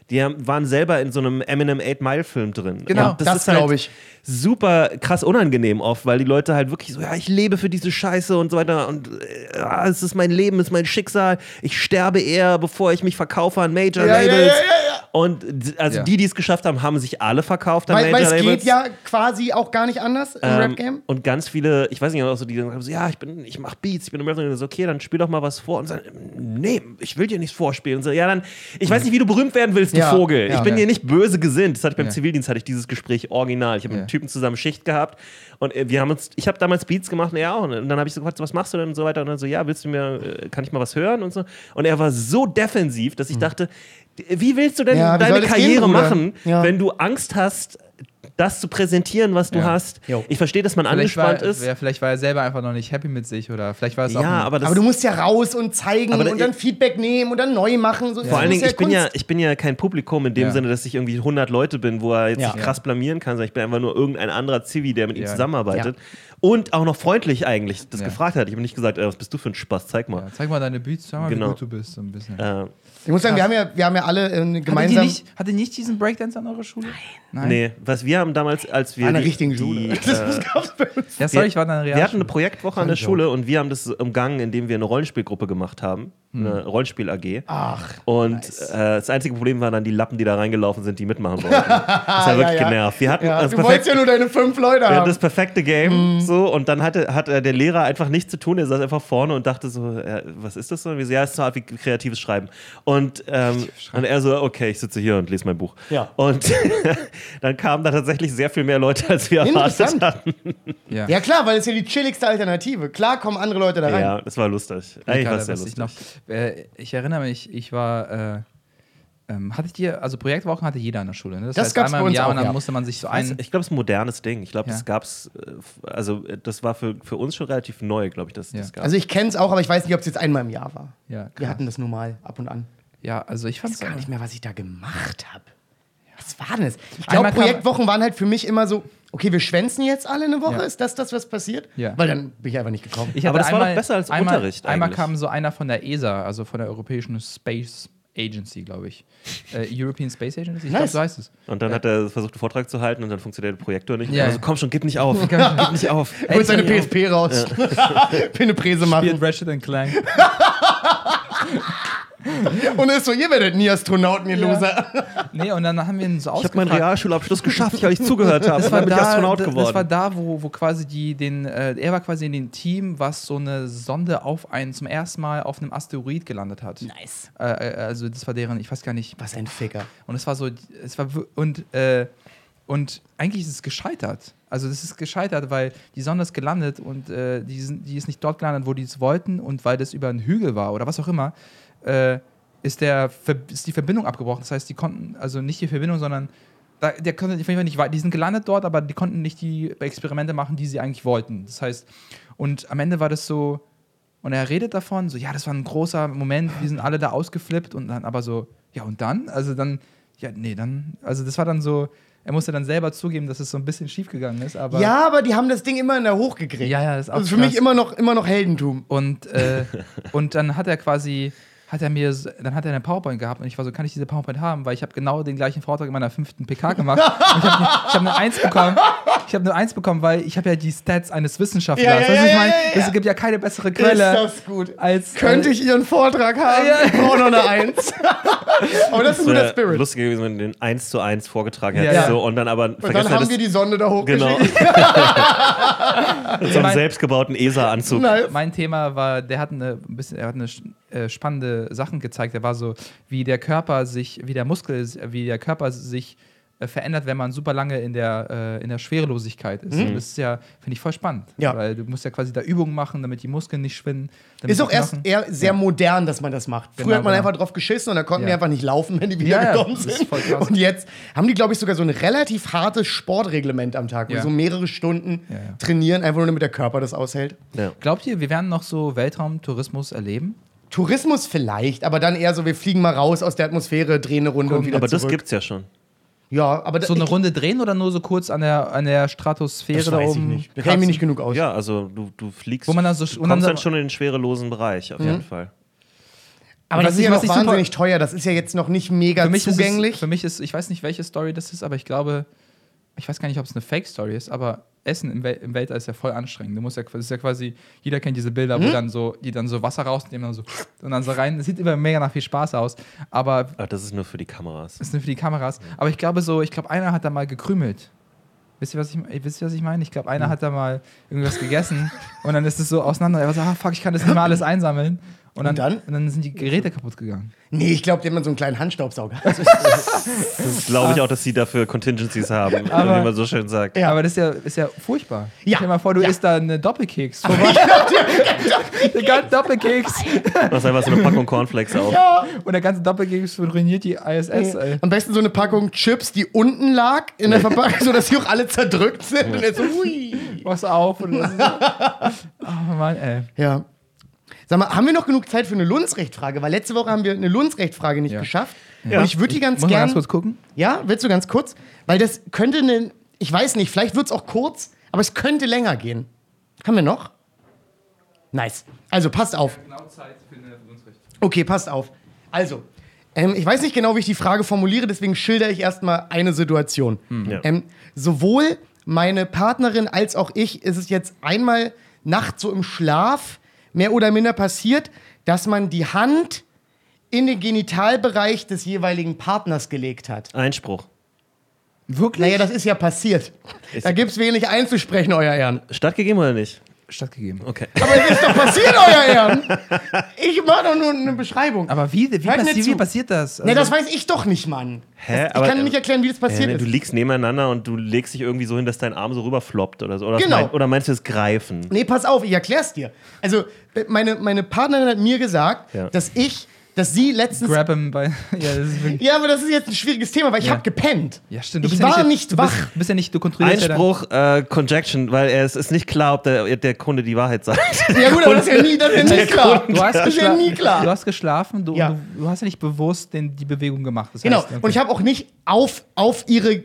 Die haben, waren selber in so einem Eminem 8 Mile Film drin. Genau, Und das ist halt glaub ich. Super krass unangenehm oft, weil die Leute halt wirklich so, ja, ich lebe für diese Scheiße und so weiter und äh, ja, es ist mein Leben, es ist mein Schicksal. Ich sterbe eher, bevor ich mich verkaufe an Major Ja, ja, Labels. ja, ja, Und also Ja. die, die es geschafft haben, haben sich alle verkauft an Weil, Major weil es Labels. geht ja quasi auch gar nicht anders im Ähm, Rap-Game. Und ganz viele, ich weiß nicht, auch so, die sagen so, ja, ich bin, ich mach Beats, ich bin im Rap, und so, okay, dann spiel doch mal was vor und sagen, nee, ich will dir nichts vorspielen. Und so, ja, dann, ich weiß nicht, wie du berühmt werden willst, du Ja, Vogel. ja. ich bin dir nicht böse gesinnt. Das hatte ich beim. Zivildienst, hatte ich dieses Gespräch original. Ich habe mit einem Typen zusammen Schicht gehabt und äh, wir haben uns, ich habe damals Beats gemacht und er auch. Und dann habe ich so gefragt, was machst du denn und so weiter. Und dann so, ja, willst du mir, äh, kann ich mal was hören und so. Und er war so defensiv, dass ich dachte, wie willst du denn Ja, deine gehen, Karriere Bruder? machen, Ja. wenn du Angst hast, das zu präsentieren, was du Ja. hast. Jo. Ich verstehe, dass man vielleicht war, angespannt ist. Ja, vielleicht war er selber einfach noch nicht happy mit sich oder vielleicht war es auch. Ja, ein- aber das Aber du musst ja raus und zeigen und dann Feedback nehmen und dann neu machen. So, vor allen Dingen, ich bin, ja, ich bin ja kein Publikum in dem Ja. Sinne, dass ich irgendwie 100 Leute bin, wo er jetzt Ja. sich krass blamieren kann, sondern ich bin einfach nur irgendein anderer Zivi, der mit ihm Ja. zusammenarbeitet. Und auch noch freundlich eigentlich das Ja. gefragt hat. Ich habe nicht gesagt, was bist du für ein Spaß, zeig mal. ja, zeig mal deine Beats, sag mal, Genau. wie gut du bist, so ein bisschen. Äh, Ich muss sagen, wir haben ja, wir haben ja alle äh, gemeinsam. nicht, hattet ihr nicht diesen Breakdance an eurer Schule? Nein. Nee, was wir haben damals, als wir. An der die- richtigen Schule. Die, äh, <laughs> Ja, sorry, ich war in einer wir hatten eine. Projektwoche an der Schule und wir haben das umgangen, indem wir eine Rollenspielgruppe gemacht haben. Hm. Eine Rollenspiel-AG. Ach. Und nice. äh, das einzige Problem waren dann die Lappen, die da reingelaufen sind, die mitmachen wollten. Das hat <laughs> wirklich ja. genervt. Wir hatten Ja, du perfekt- wolltest ja nur deine fünf Leute Wir hatten haben. das perfekte Game so und dann hatte, hat äh, der Lehrer einfach nichts zu tun. Er saß einfach vorne und dachte so, äh, was ist das so? Und wir so, ja, es ist so hart wie kreatives Schreiben. Und, ähm, und er so, okay, ich sitze hier und lese mein Buch. Ja. Und <laughs> dann kamen da tatsächlich sehr viel mehr Leute, als wir erwartet hatten. Ja. Ja, klar, weil es ja die chilligste Alternative. Klar kommen andere Leute da rein. Ja, das war lustig. Eigentlich war es sehr was ich, lustig. noch, äh, ich erinnere mich, ich war. Äh, ähm, hattet ihr, also Projektwochen hatte jeder in der Schule. Ne? Das, Das heißt, gab's einmal bei im uns Jahr auch, und dann ja. musste man sich so ein. ich glaube, es ist ein modernes Ding. Ich glaube, Ja. das gab's, äh, also äh, das war für, für uns schon relativ neu, glaube ich, dass es Ja. das gab. Also ich kenne es auch, aber ich weiß nicht, ob es jetzt einmal im Jahr war. Ja, Wir hatten das nur mal ab und an. ja, also ich fand es weiß gar nicht mehr, was ich da gemacht habe. Was war denn das? Ich Einmal glaube, Projektwochen waren halt für mich immer so, okay, wir schwänzen jetzt alle eine Woche, Ja. ist das das, was passiert? Ja. Weil dann bin ich einfach nicht gekommen. Ich Aber das war doch einmal- besser als einmal, Unterricht Einmal eigentlich. kam so einer von der ESA, also von der Europäischen Space Agency, glaube ich. Äh, European Space Agency? Ich glaube, Nice. so heißt es. und dann hat er versucht, einen Vortrag zu halten und dann funktioniert der Projektor nicht. Ja. Also komm schon, gib nicht auf. <laughs> gib nicht auf. <laughs> Holt seine PSP raus. <laughs> Will eine Präse machen. Spielt Ratchet and Clank. Und ist so, ihr werdet nie Astronauten, ihr Ja. Loser. Nee, und dann haben wir ihn so Ich habe meinen. Realschulabschluss geschafft, weil ich zugehört habe. Das war, dann bin ich da, Astronaut das geworden. war da, wo, wo quasi die, den, äh, er war quasi in dem Team, was so eine Sonde auf einen, zum ersten Mal auf einem Asteroid gelandet hat. Nice. Äh, äh, also das war deren, ich weiß gar nicht. Was ein Ficker. Und es war so, es war und äh, und eigentlich ist es gescheitert. Also das ist gescheitert, weil die Sonde ist gelandet und äh, die, sind, die ist nicht dort gelandet, wo die es wollten und weil das über einen Hügel war oder was auch immer, äh, ist, der, ist die Verbindung abgebrochen. Das heißt, die konnten, also nicht die Verbindung, sondern da, der konnte auf jeden Fall nicht weit. Die sind gelandet dort, aber die konnten nicht die Experimente machen, die sie eigentlich wollten. Das heißt, und am Ende war das so, und er redet davon, so, ja, das war ein großer Moment, wir sind alle da ausgeflippt und dann aber so, ja, und dann? Also dann, ja, nee, dann, also das war dann so, er musste dann selber zugeben, dass es so ein bisschen schief gegangen ist, aber. Ja, aber die haben das Ding immer in der Hoch gekriegt. Ja, ja, das ist auch Das ist für mich krass. immer noch, immer noch Heldentum. Und, äh, und dann hat er quasi, hat er mir, dann hat er eine PowerPoint gehabt und ich war so, kann ich diese PowerPoint haben? Weil ich habe genau den gleichen Vortrag in meiner fünften PK gemacht. <laughs> und ich habe ich hab eine Eins bekommen. Ich habe eine Eins bekommen, weil ich habe ja die Stats eines Wissenschaftlers. Ja, ja, ja, ich meine? ja, ja, ja. Es gibt ja keine bessere Quelle Ist das gut. als. Könnte ich Ihren Vortrag haben? Ja. Ich brauche noch eine <laughs> Eins. <laughs> Aber das ist ein guter Spirit. lustig gewesen, wenn du den 1 zu 1 vorgetragen Ja, hättest. ja. So, und dann aber Und dann haben wir die Sonde da genau. hochgeschickt. so einen mein- selbstgebauten ESA-Anzug. Nice. Mein Thema war, der hat eine ein bisschen, er hat eine äh, spannende Sachen gezeigt. Er war so, wie der Körper sich, wie der Muskel, wie der Körper sich äh, verändert, wenn man super lange in der, äh, in der Schwerelosigkeit ist. Und das ist ja, finde ich voll spannend. Mhm. Ja. Weil du musst ja quasi da Übungen machen, damit die Muskeln nicht schwinden. damit Ist auch erst eher sehr modern, dass man das macht. Früher Genau, hat man genau. einfach drauf geschissen und dann konnten Ja. die einfach nicht laufen, wenn die Ja, wieder ja, sind. Und jetzt haben die, glaube ich, sogar so ein relativ hartes Sportreglement am Tag, wo Ja. so mehrere Stunden Ja, ja. trainieren, einfach nur damit der Körper das aushält. Ja. Glaubt ihr, wir werden noch so Weltraumtourismus erleben? Tourismus vielleicht, aber dann eher so, wir fliegen mal raus aus der Atmosphäre, drehen eine Runde und wieder Aber das zurück. gibt's ja schon. Ja, aber So eine Runde drehen oder nur so kurz an der, an der Stratosphäre das da weiß ich oben? nicht. Da kenne ich mich nicht genug aus. Ja, also du, du fliegst. Wo man dann so- du und dann kommst dann schon in den schwerelosen Bereich, auf jeden Fall. Aber das ist ja was noch wahnsinnig teuer. Das ist ja jetzt noch nicht mega für mich zugänglich. Ist es, für mich ist, ich weiß nicht, welche Story das ist, aber ich glaube, ich weiß gar nicht, ob es eine Fake-Story ist, aber Essen im, Wel im Weltall ist ja voll anstrengend. Du musst ja, das ist ja quasi, jeder kennt diese Bilder, Mhm. wo dann so, die dann so Wasser rausnehmen und, so, und dann so rein. Das sieht immer mega nach viel Spaß aus, aber Aber das ist nur für die Kameras. das ist nur für die Kameras. Aber ich glaube so, ich glaube, einer hat da mal gekrümelt. Wisst ihr, was ich, wisst ihr, was ich meine? Ich glaube, einer hat da mal irgendwas gegessen und dann ist es so auseinander. Er war so, ah, fuck, ich kann das nicht mal <laughs> alles einsammeln. Und dann, Und dann? Und dann sind die Geräte kaputt gegangen. nee, ich glaube, die haben so einen kleinen Handstaubsauger. <laughs> Das glaube ich auch, dass sie dafür Contingencies haben, wie Aber- man so schön sagt. Ja. Aber das ist ja, ist ja furchtbar. Ja. Stell dir mal vor, du Ja. isst da eine Doppelkeks. <laughs> der ganze Doppelkeks. Du hast einfach so eine Packung Cornflakes auf. Und der ganze Doppelkeks ruiniert die ISS, ey. Am besten so eine Packung Chips, die unten lag in der Verpackung, sodass die auch alle zerdrückt sind. Und jetzt so, hui. Machst auf und so. <laughs> Oh Mann, ey. Ja. Sag mal, haben wir noch genug Zeit für eine Lundsrechtfrage? Weil letzte Woche haben wir eine Lundsrechtfrage nicht Ja. geschafft. Ja. Und ich würde die ganz Muss man gern. ganz kurz gucken? Ja, willst du ganz kurz? Weil das könnte eine. Ich weiß nicht, vielleicht wird es auch kurz, aber es könnte länger gehen. Haben wir noch? Nice. Also passt auf. Genau Zeit für eine Unrecht. Okay, passt auf. Also, ähm, ich weiß nicht genau, wie ich die Frage formuliere, deswegen schilder ich erstmal eine Situation. Ja. Ähm, sowohl meine Partnerin als auch ich ist es jetzt einmal nachts so im Schlaf mehr oder minder passiert, dass man die Hand in den Genitalbereich des jeweiligen Partners gelegt hat. Einspruch. Wirklich? Naja, das ist ja passiert. Da gibt es wenig einzusprechen, euer Ehren. Stattgegeben oder nicht? Stattgegeben. Okay. Aber es ist doch passiert, <laughs> euer Ehren. Ich mache doch nur eine Beschreibung. Aber wie, wie, Hört mir passi zu. wie passiert das? Ne, das Also- weiß ich doch nicht, Mann. Hä? Ich Aber- kann nicht erklären, wie das Äh, passiert du ist. liegst nebeneinander und du legst dich irgendwie so hin, dass dein Arm so rüberfloppt oder so. Oder, Genau. mein, oder meinst du es greifen? Nee, pass auf, ich erklär's dir. Also, äh, meine, meine Partnerin hat mir gesagt, Ja. dass ich, dass sie letztens. Grab him bei. <laughs> Ja, das ist wirklich. Ja, aber das ist jetzt ein schwieriges Thema, weil ich Ja. hab gepennt. Ja, stimmt. Ich ja war nicht du wach. Bist, du bist ja nicht, du kontrollierst Einspruch, äh, Conjection, weil es ist nicht klar, ob der, der Kunde die Wahrheit sagt. <laughs> Ja, gut, aber das ist ja nie, das ist ja nie klar. ja. Du hast, das ist ja nie klar. du hast geschlafen, du, Ja. du, du hast ja nicht bewusst den, die Bewegung gemacht. Das Genau. heißt, okay. Und ich habe auch nicht auf, auf ihre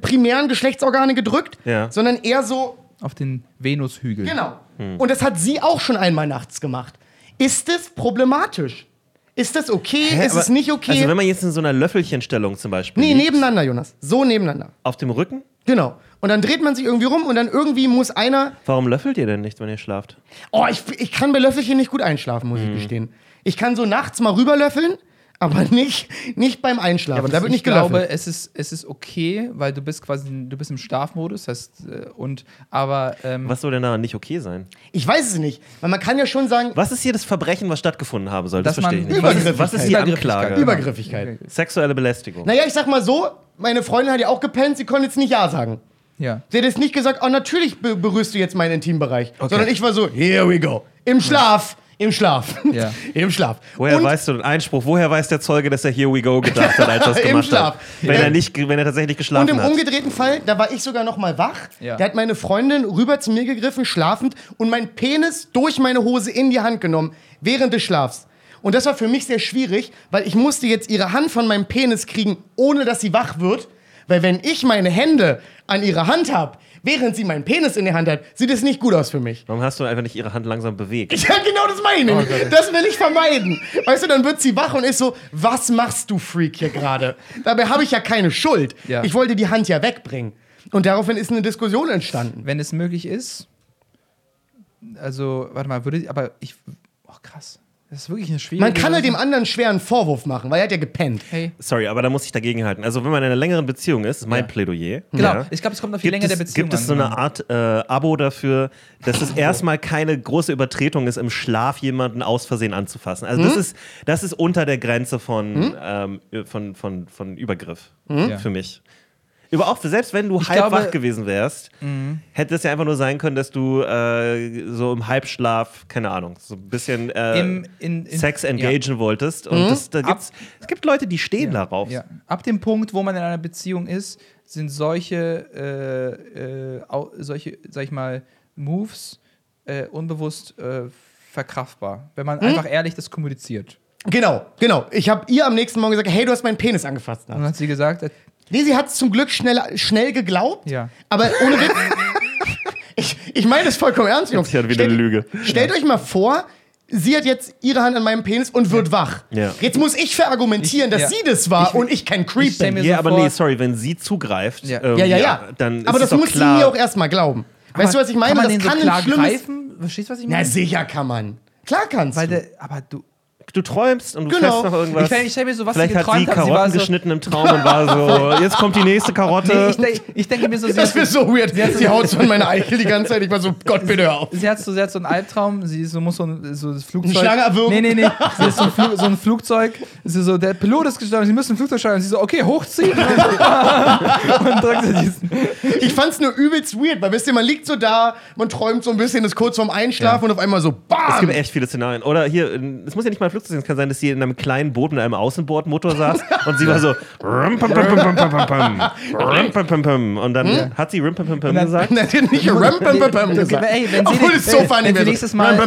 primären Geschlechtsorgane gedrückt, Ja. sondern eher so auf den Venushügel. Genau. Und das hat sie auch schon einmal nachts gemacht. Ist es problematisch? Ist das okay? Hä, ist es nicht okay? Also wenn man jetzt in so einer Löffelchenstellung zum Beispiel nee, liegt, nebeneinander, Jonas. So nebeneinander. auf dem Rücken, Genau. Und dann dreht man sich irgendwie rum und dann irgendwie muss einer. warum löffelt ihr denn nicht, wenn ihr schlaft? Oh, ich, ich kann bei Löffelchen nicht gut einschlafen, muss ich gestehen. Ich kann so nachts mal rüberlöffeln, aber <laughs> nicht, nicht beim Einschlafen. da wird ich nicht gelöffelt. glaube, es ist, es ist okay, weil du bist quasi, du bist im Schlafmodus, heißt, äh, und, aber, ähm, Was soll denn daran nicht okay sein? ich weiß es nicht. Weil man kann ja schon sagen, Was ist hier das Verbrechen, was stattgefunden haben soll? Das verstehe ich nicht. Was ist, was ist die. Anklage? Übergriffigkeit. Sexuelle Belästigung. Naja, ich sag mal so, meine Freundin hat ja auch gepennt, sie konnte jetzt nicht Ja sagen. ja. Sie hat jetzt nicht gesagt, oh, natürlich be berührst du jetzt meinen Intimbereich. Sondern ich war so, here we go. Im Schlaf. Im Schlaf. Ja. <laughs> Im Schlaf. Woher Und weißt du den Einspruch? Woher weiß der Zeuge, dass er Here we go gedacht hat, als er <laughs> das Im gemacht Schlaf. hat? Wenn Ja. er nicht, wenn er tatsächlich Und geschlafen im hat. umgedrehten Fall, da war ich sogar noch mal wach. Ja. Da hat meine Freundin rüber zu mir gegriffen, schlafend, und meinen Penis durch meine Hose in die Hand genommen, während des Schlafs. Und das war für mich sehr schwierig, weil ich musste jetzt ihre Hand von meinem Penis kriegen, ohne dass sie wach wird. Weil wenn ich meine Hände an ihrer Hand habe, während sie meinen Penis in der Hand hat, sieht es nicht gut aus für mich. Warum hast du einfach nicht ihre Hand langsam bewegt? Ja, genau das meine ich. das will ich vermeiden. Weißt du, dann wird sie wach und ist so, was machst du, Freak, hier gerade? Dabei habe ich ja keine Schuld. Ja. Ich wollte die Hand ja wegbringen. Und daraufhin ist eine Diskussion entstanden. Wenn es möglich ist, also, warte mal, würde aber ich. Oh, krass. Das ist wirklich eine schwierige. Man kann halt dem anderen schweren Vorwurf machen, weil er hat ja gepennt. Hey. Sorry, aber da muss ich dagegen halten. Also, wenn man in einer längeren Beziehung ist, ist mein Ja. Plädoyer. Genau, ja, ich glaube, es kommt auf die Gibt Länge es, der Beziehung gibt es so an. eine Art äh, Abo dafür, dass es <laughs> erstmal keine große Übertretung ist, im Schlaf jemanden aus Versehen anzufassen? Also Hm? das, ist, das ist unter der Grenze von, ähm, von, von, von Übergriff Ja. für mich. Über auch, selbst wenn du Ich halb glaube- wach gewesen wärst, hätte es ja einfach nur sein können, dass du äh, so im Halbschlaf, keine Ahnung, so ein bisschen äh, Im- in- in- Sex ja. engagen wolltest. Und das, da gibt's, es gibt Leute, die stehen darauf. Ja. Ab dem Punkt, wo man in einer Beziehung ist, sind solche, äh, äh, au- solche, sag ich mal, Moves äh, unbewusst äh, verkraftbar, wenn man einfach ehrlich das kommuniziert. Genau, genau. Ich habe ihr am nächsten Morgen gesagt, hey, du hast meinen Penis angefasst. Und dann hat sie gesagt, äh, Nee, sie hat es zum Glück schnell, schnell geglaubt. Ja. Aber ohne Witz. <laughs> ich ich meine das vollkommen ernst, Jungs. Jetzt hier wieder eine Lüge. Stellt euch mal vor, sie hat jetzt ihre Hand an meinem Penis und wird wach. Ja. Jetzt muss ich verargumentieren, Ich- dass ja. sie das war Ich- und ich kein Creep ich stell bin. Ja, so aber vor- nee, sorry, wenn sie zugreift, Ja. ähm, Ja, ja, ja. dann aber das es muss klar. sie mir auch erstmal glauben. Weißt du, was ich meine? Kann man das den so kann klar ein schlimmes. greifen? Verstehst du, was ich Na meine? sicher kann man. Klar kannst Weil du. der, aber du, Du träumst und du Genau. noch irgendwas. ich, ich stell mir so, was Vielleicht sie hat sie geträumt hat. Sie Karotten war so, geschnitten im Traum und war so, <laughs> jetzt kommt die nächste Karotte. nee, ich, ich denke mir so, sie das hat, wäre so weird. Sie haut so an meine Eichel die ganze Zeit. Ich war so, <laughs> Gott, bitte hör auf. sie hat so, sie hat so einen Albtraum, sie ist so, muss so ein, so das Flugzeug. Eine Schlange erwürgen? Nee, nee, nee. Sie ist so ein, Flu so ein Flugzeug. Sie so, der Pilot ist gestorben, sie müssen ein Flugzeug steuern. Und sie so, okay, hochziehen. <laughs> und drückt sie diesen. Ich fand's nur übelst weird, weil wisst ihr, man liegt so da, man träumt so ein bisschen, ist kurz vorm Einschlafen und auf einmal so Es BAM! gibt echt viele Szenarien. Oder hier, es muss ja nicht mal ein Flugzeug sein, es kann sein, dass sie in einem kleinen Boot mit einem Außenbordmotor saß und sie war so und dann hat sie dann- gesagt. Na, der hat nicht gesagt. Ey, wenn sie, Obwohl es so funny wäre. nächstes Mal.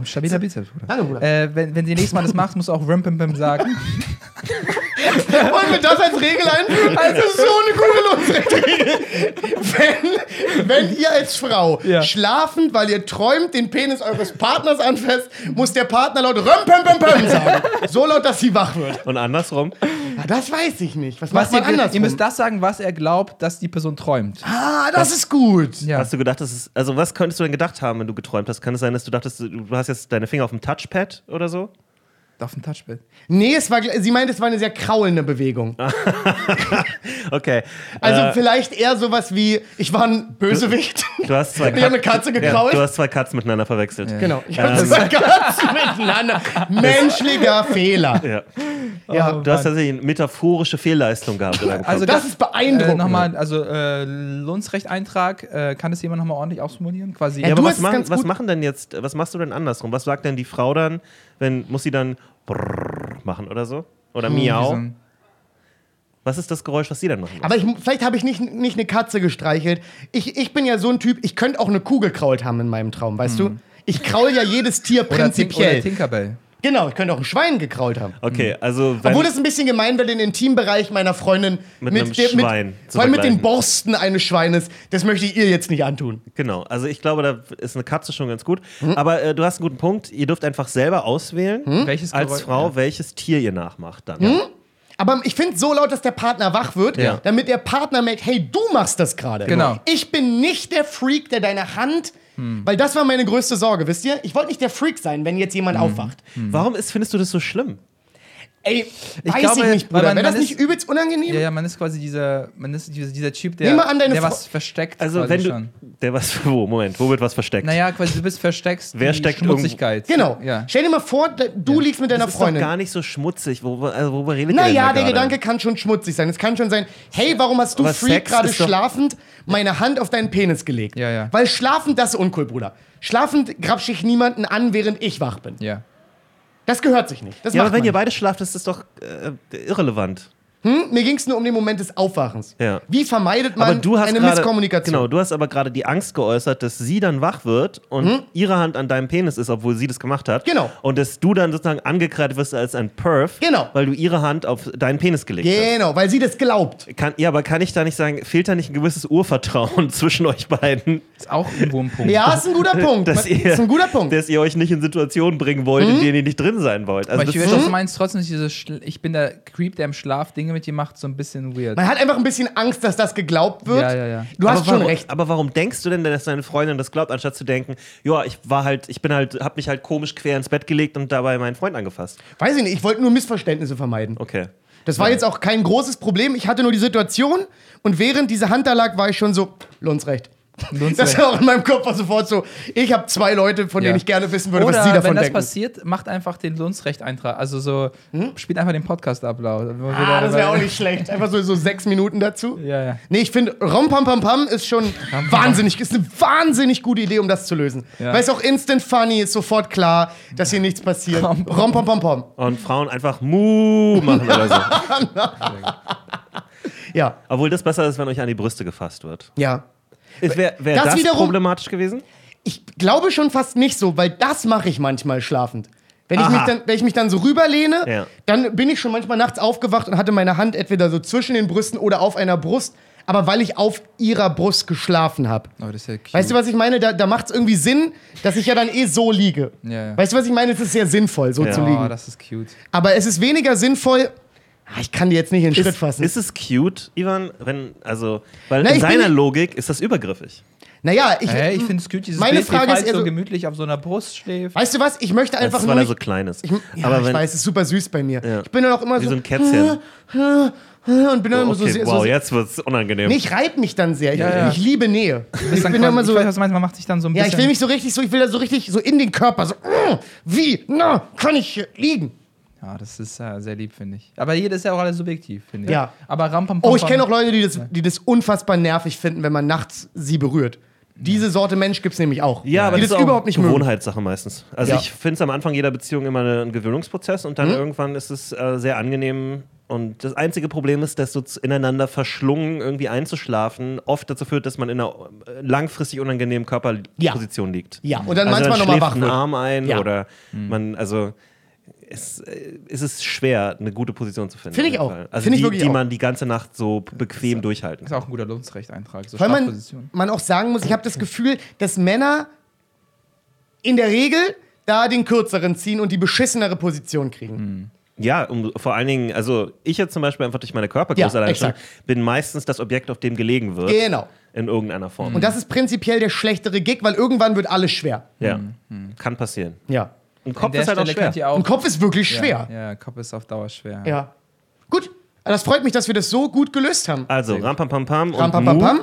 Oh, stabiler Bizeps, Bruder. Hallo, Bruder. Äh, wenn, wenn sie nächstes Mal das macht, muss auch Rim Pim Pim sagen. Wollen wir das als Regel einführen? Das ist so eine gute Losregel. Wenn, wenn ihr als Frau Ja. schlafend, weil ihr träumt, den Penis eures Partners anfasst, muss der Partner laut Röm, pum, pum, pum sagen. So laut, dass sie wach wird. Und andersrum. Ja, das weiß ich nicht. Was, Was macht man ihr, anders? ihr müsst das sagen, was er glaubt, dass die Person träumt. ah, das ist gut. Ja. Hast du gedacht, dass es, also was könntest du denn gedacht haben, wenn du geträumt hast? Kann es sein, dass du dachtest, du du hast jetzt deine Finger auf dem Touchpad oder so? Auf dem Touchpad. Nee, es war, sie meint, es war eine sehr kraulende Bewegung. <laughs> Okay. Also äh, vielleicht eher sowas wie, ich war ein Bösewicht. du hast zwei <laughs> Ich habe eine Katze ja, gekrault. du hast zwei Katzen miteinander verwechselt. Genau. Ich habe zwei Katzen <laughs> miteinander. Menschlicher Fehler. Ja. Ja, Du hast tatsächlich eine metaphorische Fehlleistung gehabt. Also das ist beeindruckend. Äh, nochmal, also äh, Lohnsrechteintrag, äh, kann das jemand nochmal ordentlich ausformulieren? Quasi. Ja, ja, du aber was es machen, was machen denn jetzt, was machst du denn andersrum? Was sagt denn die Frau dann, wenn, muss sie dann brrrr machen oder so? Oder so miau? Was ist das Geräusch, was sie dann machen muss? Aber ich, vielleicht habe ich nicht, nicht eine Katze gestreichelt. Ich, ich bin ja so ein Typ, ich könnte auch eine Kuh gekrault haben in meinem Traum, weißt du? Ich kraul ja jedes Tier Oder, Tink, oder prinzipiell. Tinkerbell. Genau, ich könnte auch ein Schwein gekrault haben. Okay, also wenn, Obwohl es ein bisschen gemein wäre, den Intimbereich meiner Freundin Mit einem Schwein mit, zu vor allem mit den. Borsten eines Schweines, das möchte ich ihr jetzt nicht antun. genau, also ich glaube, da ist eine Katze schon ganz gut. Hm? Aber äh, du hast einen guten Punkt. Ihr dürft einfach selber auswählen, Welches als Geräusch- Frau, ja. welches Tier ihr nachmacht dann. Hm? Aber ich finde so laut, dass der Partner wach wird, Ja. damit der Partner merkt, hey, du machst das gerade. Genau. Ich bin nicht der Freak, der deine Hand, weil das war meine größte Sorge, wisst ihr? Ich wollte nicht der Freak sein, wenn jetzt jemand aufwacht. Warum ist, findest du das so schlimm? Ey, Ich weiß glaube, ich nicht, weil Bruder. man- Wäre das man nicht ist- übelst unangenehm? Ja, ja, man ist quasi dieser, man ist dieser, dieser Typ, der, der was versteckt. Also quasi wenn du, schon. der was, <laughs> wo, Moment, wo wird was versteckt? Naja, quasi du bist versteckst Wer die steckt Schmutzigkeit. Genau. Ja. Stell dir mal vor, du liegst mit deiner das ist doch Freundin. gar nicht so schmutzig. Wo, also, worüber redet ihr denn Naja, da der gerade? Gedanke kann schon schmutzig sein. Es kann schon sein, hey, warum hast du Aber Freak gerade ist schlafend meine Hand auf deinen Penis gelegt? Ja, ja. Weil schlafend, das ist uncool, Bruder. Schlafend grapsche ich niemanden an, während ich wach bin. Ja. Das gehört sich nicht. Das Ja, aber wenn ihr beide schlaft, ist das doch äh, irrelevant. Hm? Mir ging es nur um den Moment des Aufwachens. Ja. Wie vermeidet man Aber du hast eine gerade, Misskommunikation? Genau, du hast aber gerade die Angst geäußert, dass sie dann wach wird und ihre Hand an deinem Penis ist, obwohl sie das gemacht hat. Hm? Genau. Und dass du dann sozusagen angekreidet wirst als ein Perf, Genau. weil du ihre Hand auf deinen Penis gelegt hast. Genau, weil sie das glaubt. Kann, ja, aber kann ich da nicht sagen, fehlt da nicht ein gewisses Urvertrauen <laughs> zwischen euch beiden? Ist auch irgendwo ein Punkt. Ja, ist ein guter <laughs> Punkt. Dass ihr, ist ein guter Punkt. Dass ihr euch nicht in Situationen bringen wollt, in denen ihr nicht drin sein wollt. Also Aber ich ist doch meinst trotzdem nicht dieses, Schl- ich bin der Creep, der im Schlaf Dinge mit dir macht, so ein bisschen weird. Man hat einfach ein bisschen Angst, dass das geglaubt wird. Ja, ja, ja. Du hast aber schon warum, recht. Aber warum denkst du denn, dass deine Freundin das glaubt, anstatt zu denken, ja, ich war halt, ich bin halt, hab mich halt komisch quer ins Bett gelegt und dabei meinen Freund angefasst? Weiß ich nicht, ich wollte nur Missverständnisse vermeiden. Okay. Das war jetzt auch kein großes Problem. Ich hatte nur die Situation und während diese Hand da lag, war ich schon so, Lunds recht. Das recht. war auch in meinem Kopf war sofort so, ich habe zwei Leute, von Ja. denen ich gerne wissen würde, Oder was sie davon wenn das denken. passiert, macht einfach den Lundsrecht-Eintrag. Also so, spielt einfach den Podcast ab, laut. Ah, das wäre auch nicht schlecht. Einfach so, so sechs Minuten dazu. Ja, ja. Nee, ich finde, Rom Pam Pam Pam ist schon wahnsinnig, ist eine wahnsinnig gute Idee, um das zu lösen. Ja. Weil es auch instant funny ist, sofort klar, dass hier nichts passiert. Rom Rom Pam Pam Pam. Und Frauen einfach Mu machen oder so. <laughs> Ja, Obwohl das besser ist, wenn euch an die Brüste gefasst wird. ja. Wäre wär Das das, wiederum- problematisch gewesen? Ich glaube schon fast nicht so, weil das mache ich manchmal schlafend. Wenn ich, mich dann, wenn ich mich dann so rüberlehne, Ja. dann bin ich schon manchmal nachts aufgewacht und hatte meine Hand entweder so zwischen den Brüsten oder auf einer Brust, aber weil ich auf ihrer Brust geschlafen habe. Oh, ja. Weißt du, was ich meine? Da, da macht es irgendwie Sinn, dass ich ja dann eh so liege. Ja, ja. Weißt du, was ich meine? Es ist sehr sinnvoll, so Ja. zu Oh, liegen. das ist cute. Aber es ist weniger sinnvoll. Ah, Ich kann dir jetzt nicht in den Schritt Ist, fassen. ist es cute, Ivan? Wenn, also, weil Na, in seiner Logik ist das übergriffig. naja, ich, Hey, ich finde es cute, dieses meine Bild, Frage wie ist eher so so- gemütlich auf so einer Brust schläft. Weißt du was? Ich möchte Das einfach ist, nur. weil er so klein ist. ich, ja, Aber ich wenn, weiß, es ist super süß bei mir. Ja. Ich bin dann auch immer wie so. so ein Kätzchen. <laughs> Und bin dann immer so okay, sehr. wow, so, jetzt wird's unangenehm. Nee, ich reib mich dann sehr. Ich, Ja, ja. ich liebe Nähe. Ich bin immer so. ich weiß, was du meinst, man macht sich dann so ein Ja, bisschen. ich will mich so richtig, so, ich will da so richtig so in den Körper, so, mm, wie, na, kann ich hier liegen? Ja, das ist äh, sehr lieb, finde ich. Aber jeder ist ja auch alles subjektiv, finde ich. Ja. Aber Rampam Pam Oh, ich kenne auch Leute, die das, die das unfassbar nervig finden, wenn man nachts sie berührt. Diese Sorte Mensch gibt es nämlich auch. Ja, aber die das ist auch überhaupt nicht mögen. Gewohnheitssache meistens. Also Ja. ich finde es am Anfang jeder Beziehung immer ein Gewöhnungsprozess und dann irgendwann ist es äh, sehr angenehm. Und das einzige Problem ist, dass so ineinander verschlungen irgendwie einzuschlafen oft dazu führt, dass man in einer äh, langfristig unangenehmen Körperposition liegt. Ja, und dann also manchmal dann noch mal schläft wach ein wird. Arm ein Ja. oder man, also es, äh, es ist schwer, eine gute Position zu finden. Finde ich auch. Fall. Also Finde ich die, wirklich die auch. man die ganze Nacht so bequem durchhalten Ist auch ein guter Lundsrecht-Eintrag. So Weil man, man auch sagen muss, ich habe das Gefühl, dass Männer in der Regel da den kürzeren ziehen und die beschissenere Position kriegen. Ja, um, vor allen Dingen, also ich jetzt zum Beispiel einfach durch meine Körpergröße Ja, allein schon, bin meistens das Objekt, auf dem gelegen wird. Genau. In irgendeiner Form. Und das ist prinzipiell der schlechtere Gig, weil irgendwann wird alles schwer. ja, kann passieren. Ja. Ein Kopf ist halt auch Stelle schwer. auch. Ein Kopf ist wirklich schwer. Ja, ja, Kopf ist auf Dauer schwer. Ja. Gut. Das freut mich, dass wir das so gut gelöst haben. Also, Ram Pam Pam Pam und Ram pam pam Mu. pam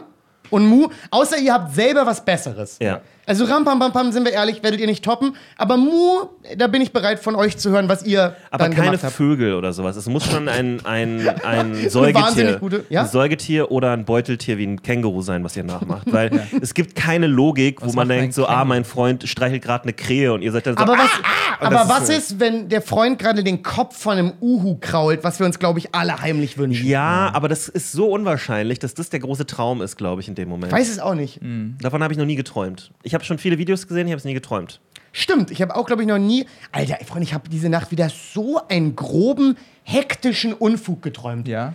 und Mu. Außer ihr habt selber was Besseres. Ja. Also Ram pam pam pam, sind wir ehrlich, werdet ihr nicht toppen. Aber Mu, da bin ich bereit von euch zu hören, was ihr Aber dann keine gemacht habt. Vögel oder sowas. Es muss schon ein, ein, ein <laughs> wahnsinnig Säugetier, gute- ja? ein Säugetier oder ein Beuteltier wie ein Känguru sein, was ihr nachmacht. Weil <laughs> es gibt keine Logik, wo Was man macht ein denkt, so, ah, mein Freund streichelt gerade eine Krähe und ihr seid dann so, Aber was, ah, und aber was so- ist, wenn der Freund gerade den Kopf von einem Uhu krault, was wir uns, glaube ich, alle heimlich wünschen? Ja, aber das ist so unwahrscheinlich, dass das der große Traum ist, glaube ich, in dem Moment. Ich weiß es auch nicht. Davon habe ich noch nie geträumt. Ich habe schon viele Videos gesehen, ich habe es nie geträumt. Stimmt, ich habe auch, glaube ich, noch nie. Alter, Freunde, ich habe diese Nacht wieder so einen groben, hektischen Unfug geträumt. Ja.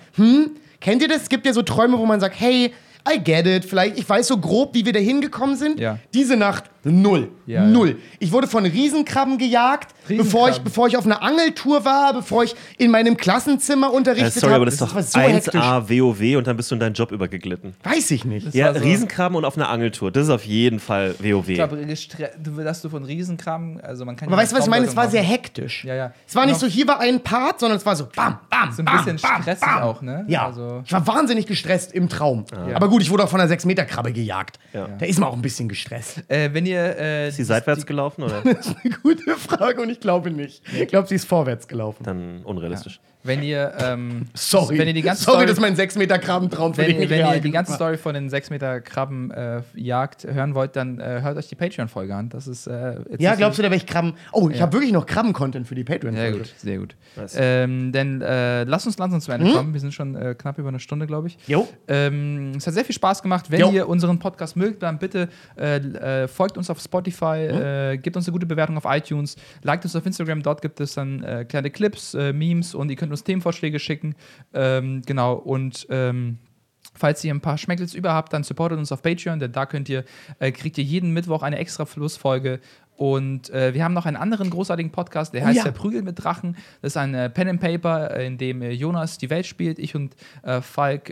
Kennt ihr das? Es gibt ja so Träume, wo man sagt, hey, I get it. Vielleicht, ich weiß so grob, wie wir da hingekommen sind. Ja. Diese Nacht null. Ja, null. Ich wurde von Riesenkrabben gejagt, bevor ich, Riesenkrabben. bevor ich auf einer Angeltour war, bevor ich in meinem Klassenzimmer Äh, unterrichtet sorry, habe. aber das ist doch so 1A WoW und dann bist du in deinen Job übergeglitten. Weiß ich nicht. Ja, war so- Riesenkrabben und auf einer Angeltour. Das ist auf jeden Fall WoW. Ich glaube, dass du von Riesenkram, also man kann Aber ja weißt du, was ich meine? Es war sehr hektisch. Ja, ja. Es war nicht Noch- so, hier war ein Part, sondern es war so bam, bam, So ein bam, bisschen bam, stressig bam. auch, ne? Ja. Also- ich war wahnsinnig gestresst im Traum. Aber gut, ich wurde auch von einer 6-Meter-Krabbe gejagt. Ja. Da ist man auch ein bisschen gestresst. Äh, wenn ihr ihr. Äh, Ist sie seitwärts gelaufen oder <laughs> Das ist eine gute Frage und ich glaube nicht. Ich glaube, sie ist vorwärts gelaufen. dann unrealistisch? Wenn ihr. Ähm, Sorry. Wenn ihr die ganze Sorry, Story, das ist mein 6 Meter Krabbentraum für wenn, den wenn ihr die ganze. Story von den 6 Meter Krabben äh, hören wollt, dann äh, hört euch die Patreon-Folge an. Das ist. Äh, Ja, glaubst du, da wäre ich Krabben. Oh, ich Ja. habe wirklich noch Krabben-Content für die patreon Sehr gut, sehr gut. Ähm, denn äh, lass uns langsam zu Ende Hm? kommen. Wir sind schon äh, knapp über eine Stunde, glaube ich. Jo. Ähm, es hat sehr viel Spaß gemacht. Wenn Jo. ihr unseren Podcast mögt, dann bitte äh, äh, folgt uns auf Spotify, Hm? äh, gebt uns eine gute Bewertung auf iTunes, liked uns auf Instagram. Dort gibt es dann äh, kleine Clips, äh, Memes und ihr könnt uns Themenvorschläge schicken. Ähm, genau. Und ähm, Falls ihr ein paar Schmeckels über habt, dann supportet uns auf Patreon, denn da könnt ihr, äh, kriegt ihr jeden Mittwoch eine extra Flussfolge. Und äh, wir haben noch einen anderen großartigen Podcast, der Oh heißt ja. Der Prügel mit Drachen. Das ist ein äh, Pen and Paper, äh, in dem äh, Jonas die Welt spielt, ich und äh, Falk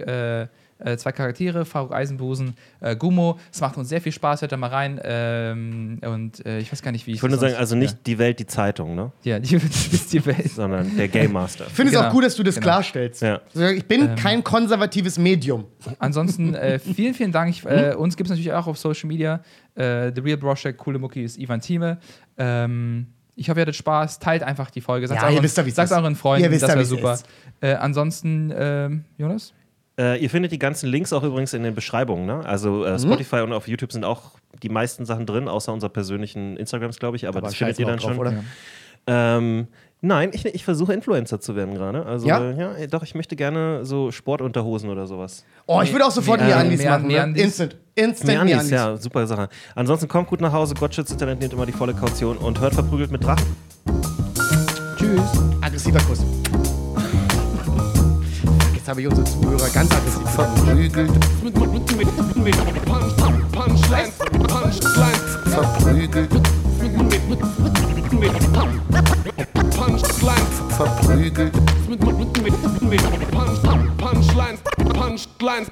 äh, zwei Charaktere, Faruk Eisenbusen, äh, Gummo. Es macht uns sehr viel Spaß, hört da mal rein. Ähm, und äh, ich weiß gar nicht, wie ich Ich würde sagen, also nicht die Welt, die Zeitung, ne? Ja, ja die, <laughs> das ist die Welt. <laughs> Sondern der Game Master. Ich finde es Genau. auch gut, dass du das Genau. klarstellst. Ja. Ich bin kein konservatives Medium. Ansonsten äh, vielen, vielen Dank. Ich, äh, uns gibt es natürlich auch auf Social Media. Äh, The Real Broschek, coole Mucki ist Ivan Thieme. Ähm, ich hoffe, ihr hattet Spaß. Teilt einfach die Folge. Sagt Ja, euren, ihr wisst ja, wie's sagt's ist. euren Freunden, Ihr wisst das ja, wäre super. ist. Äh, ansonsten, ähm, Jonas? Äh, ihr findet die ganzen Links auch übrigens in den Beschreibungen. Ne? Also Mhm. äh, Spotify und auf YouTube sind auch die meisten Sachen drin, außer unserer persönlichen Instagrams, glaube ich. Aber, das findet ihr dann drauf, schon. oder? Ähm, nein, ich, ich versuche Influencer zu werden gerade. Also Ja? ja, doch, ich möchte gerne so Sportunterhosen oder sowas. Oh, ich würde auch sofort Nee, mir äh, machen. mehr Ne? Andis? Instant. Instant Nee, mir Andis, Andis. ja, super Sache. Ansonsten kommt gut nach Hause, Gott schützt das Talent, nehmt immer die volle Kaution und hört verprügelt mit Drachen. Tschüss. Aggressiver Kuss. Jetzt habe ich unsere Zuhörer ganz aggressiv. verprügelt, Punchlines, Punchlines, verprügelt, Punchlines, verprügelt, Punchlines, Punchlines,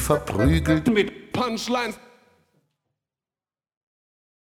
verprügelt. mit Punchlines.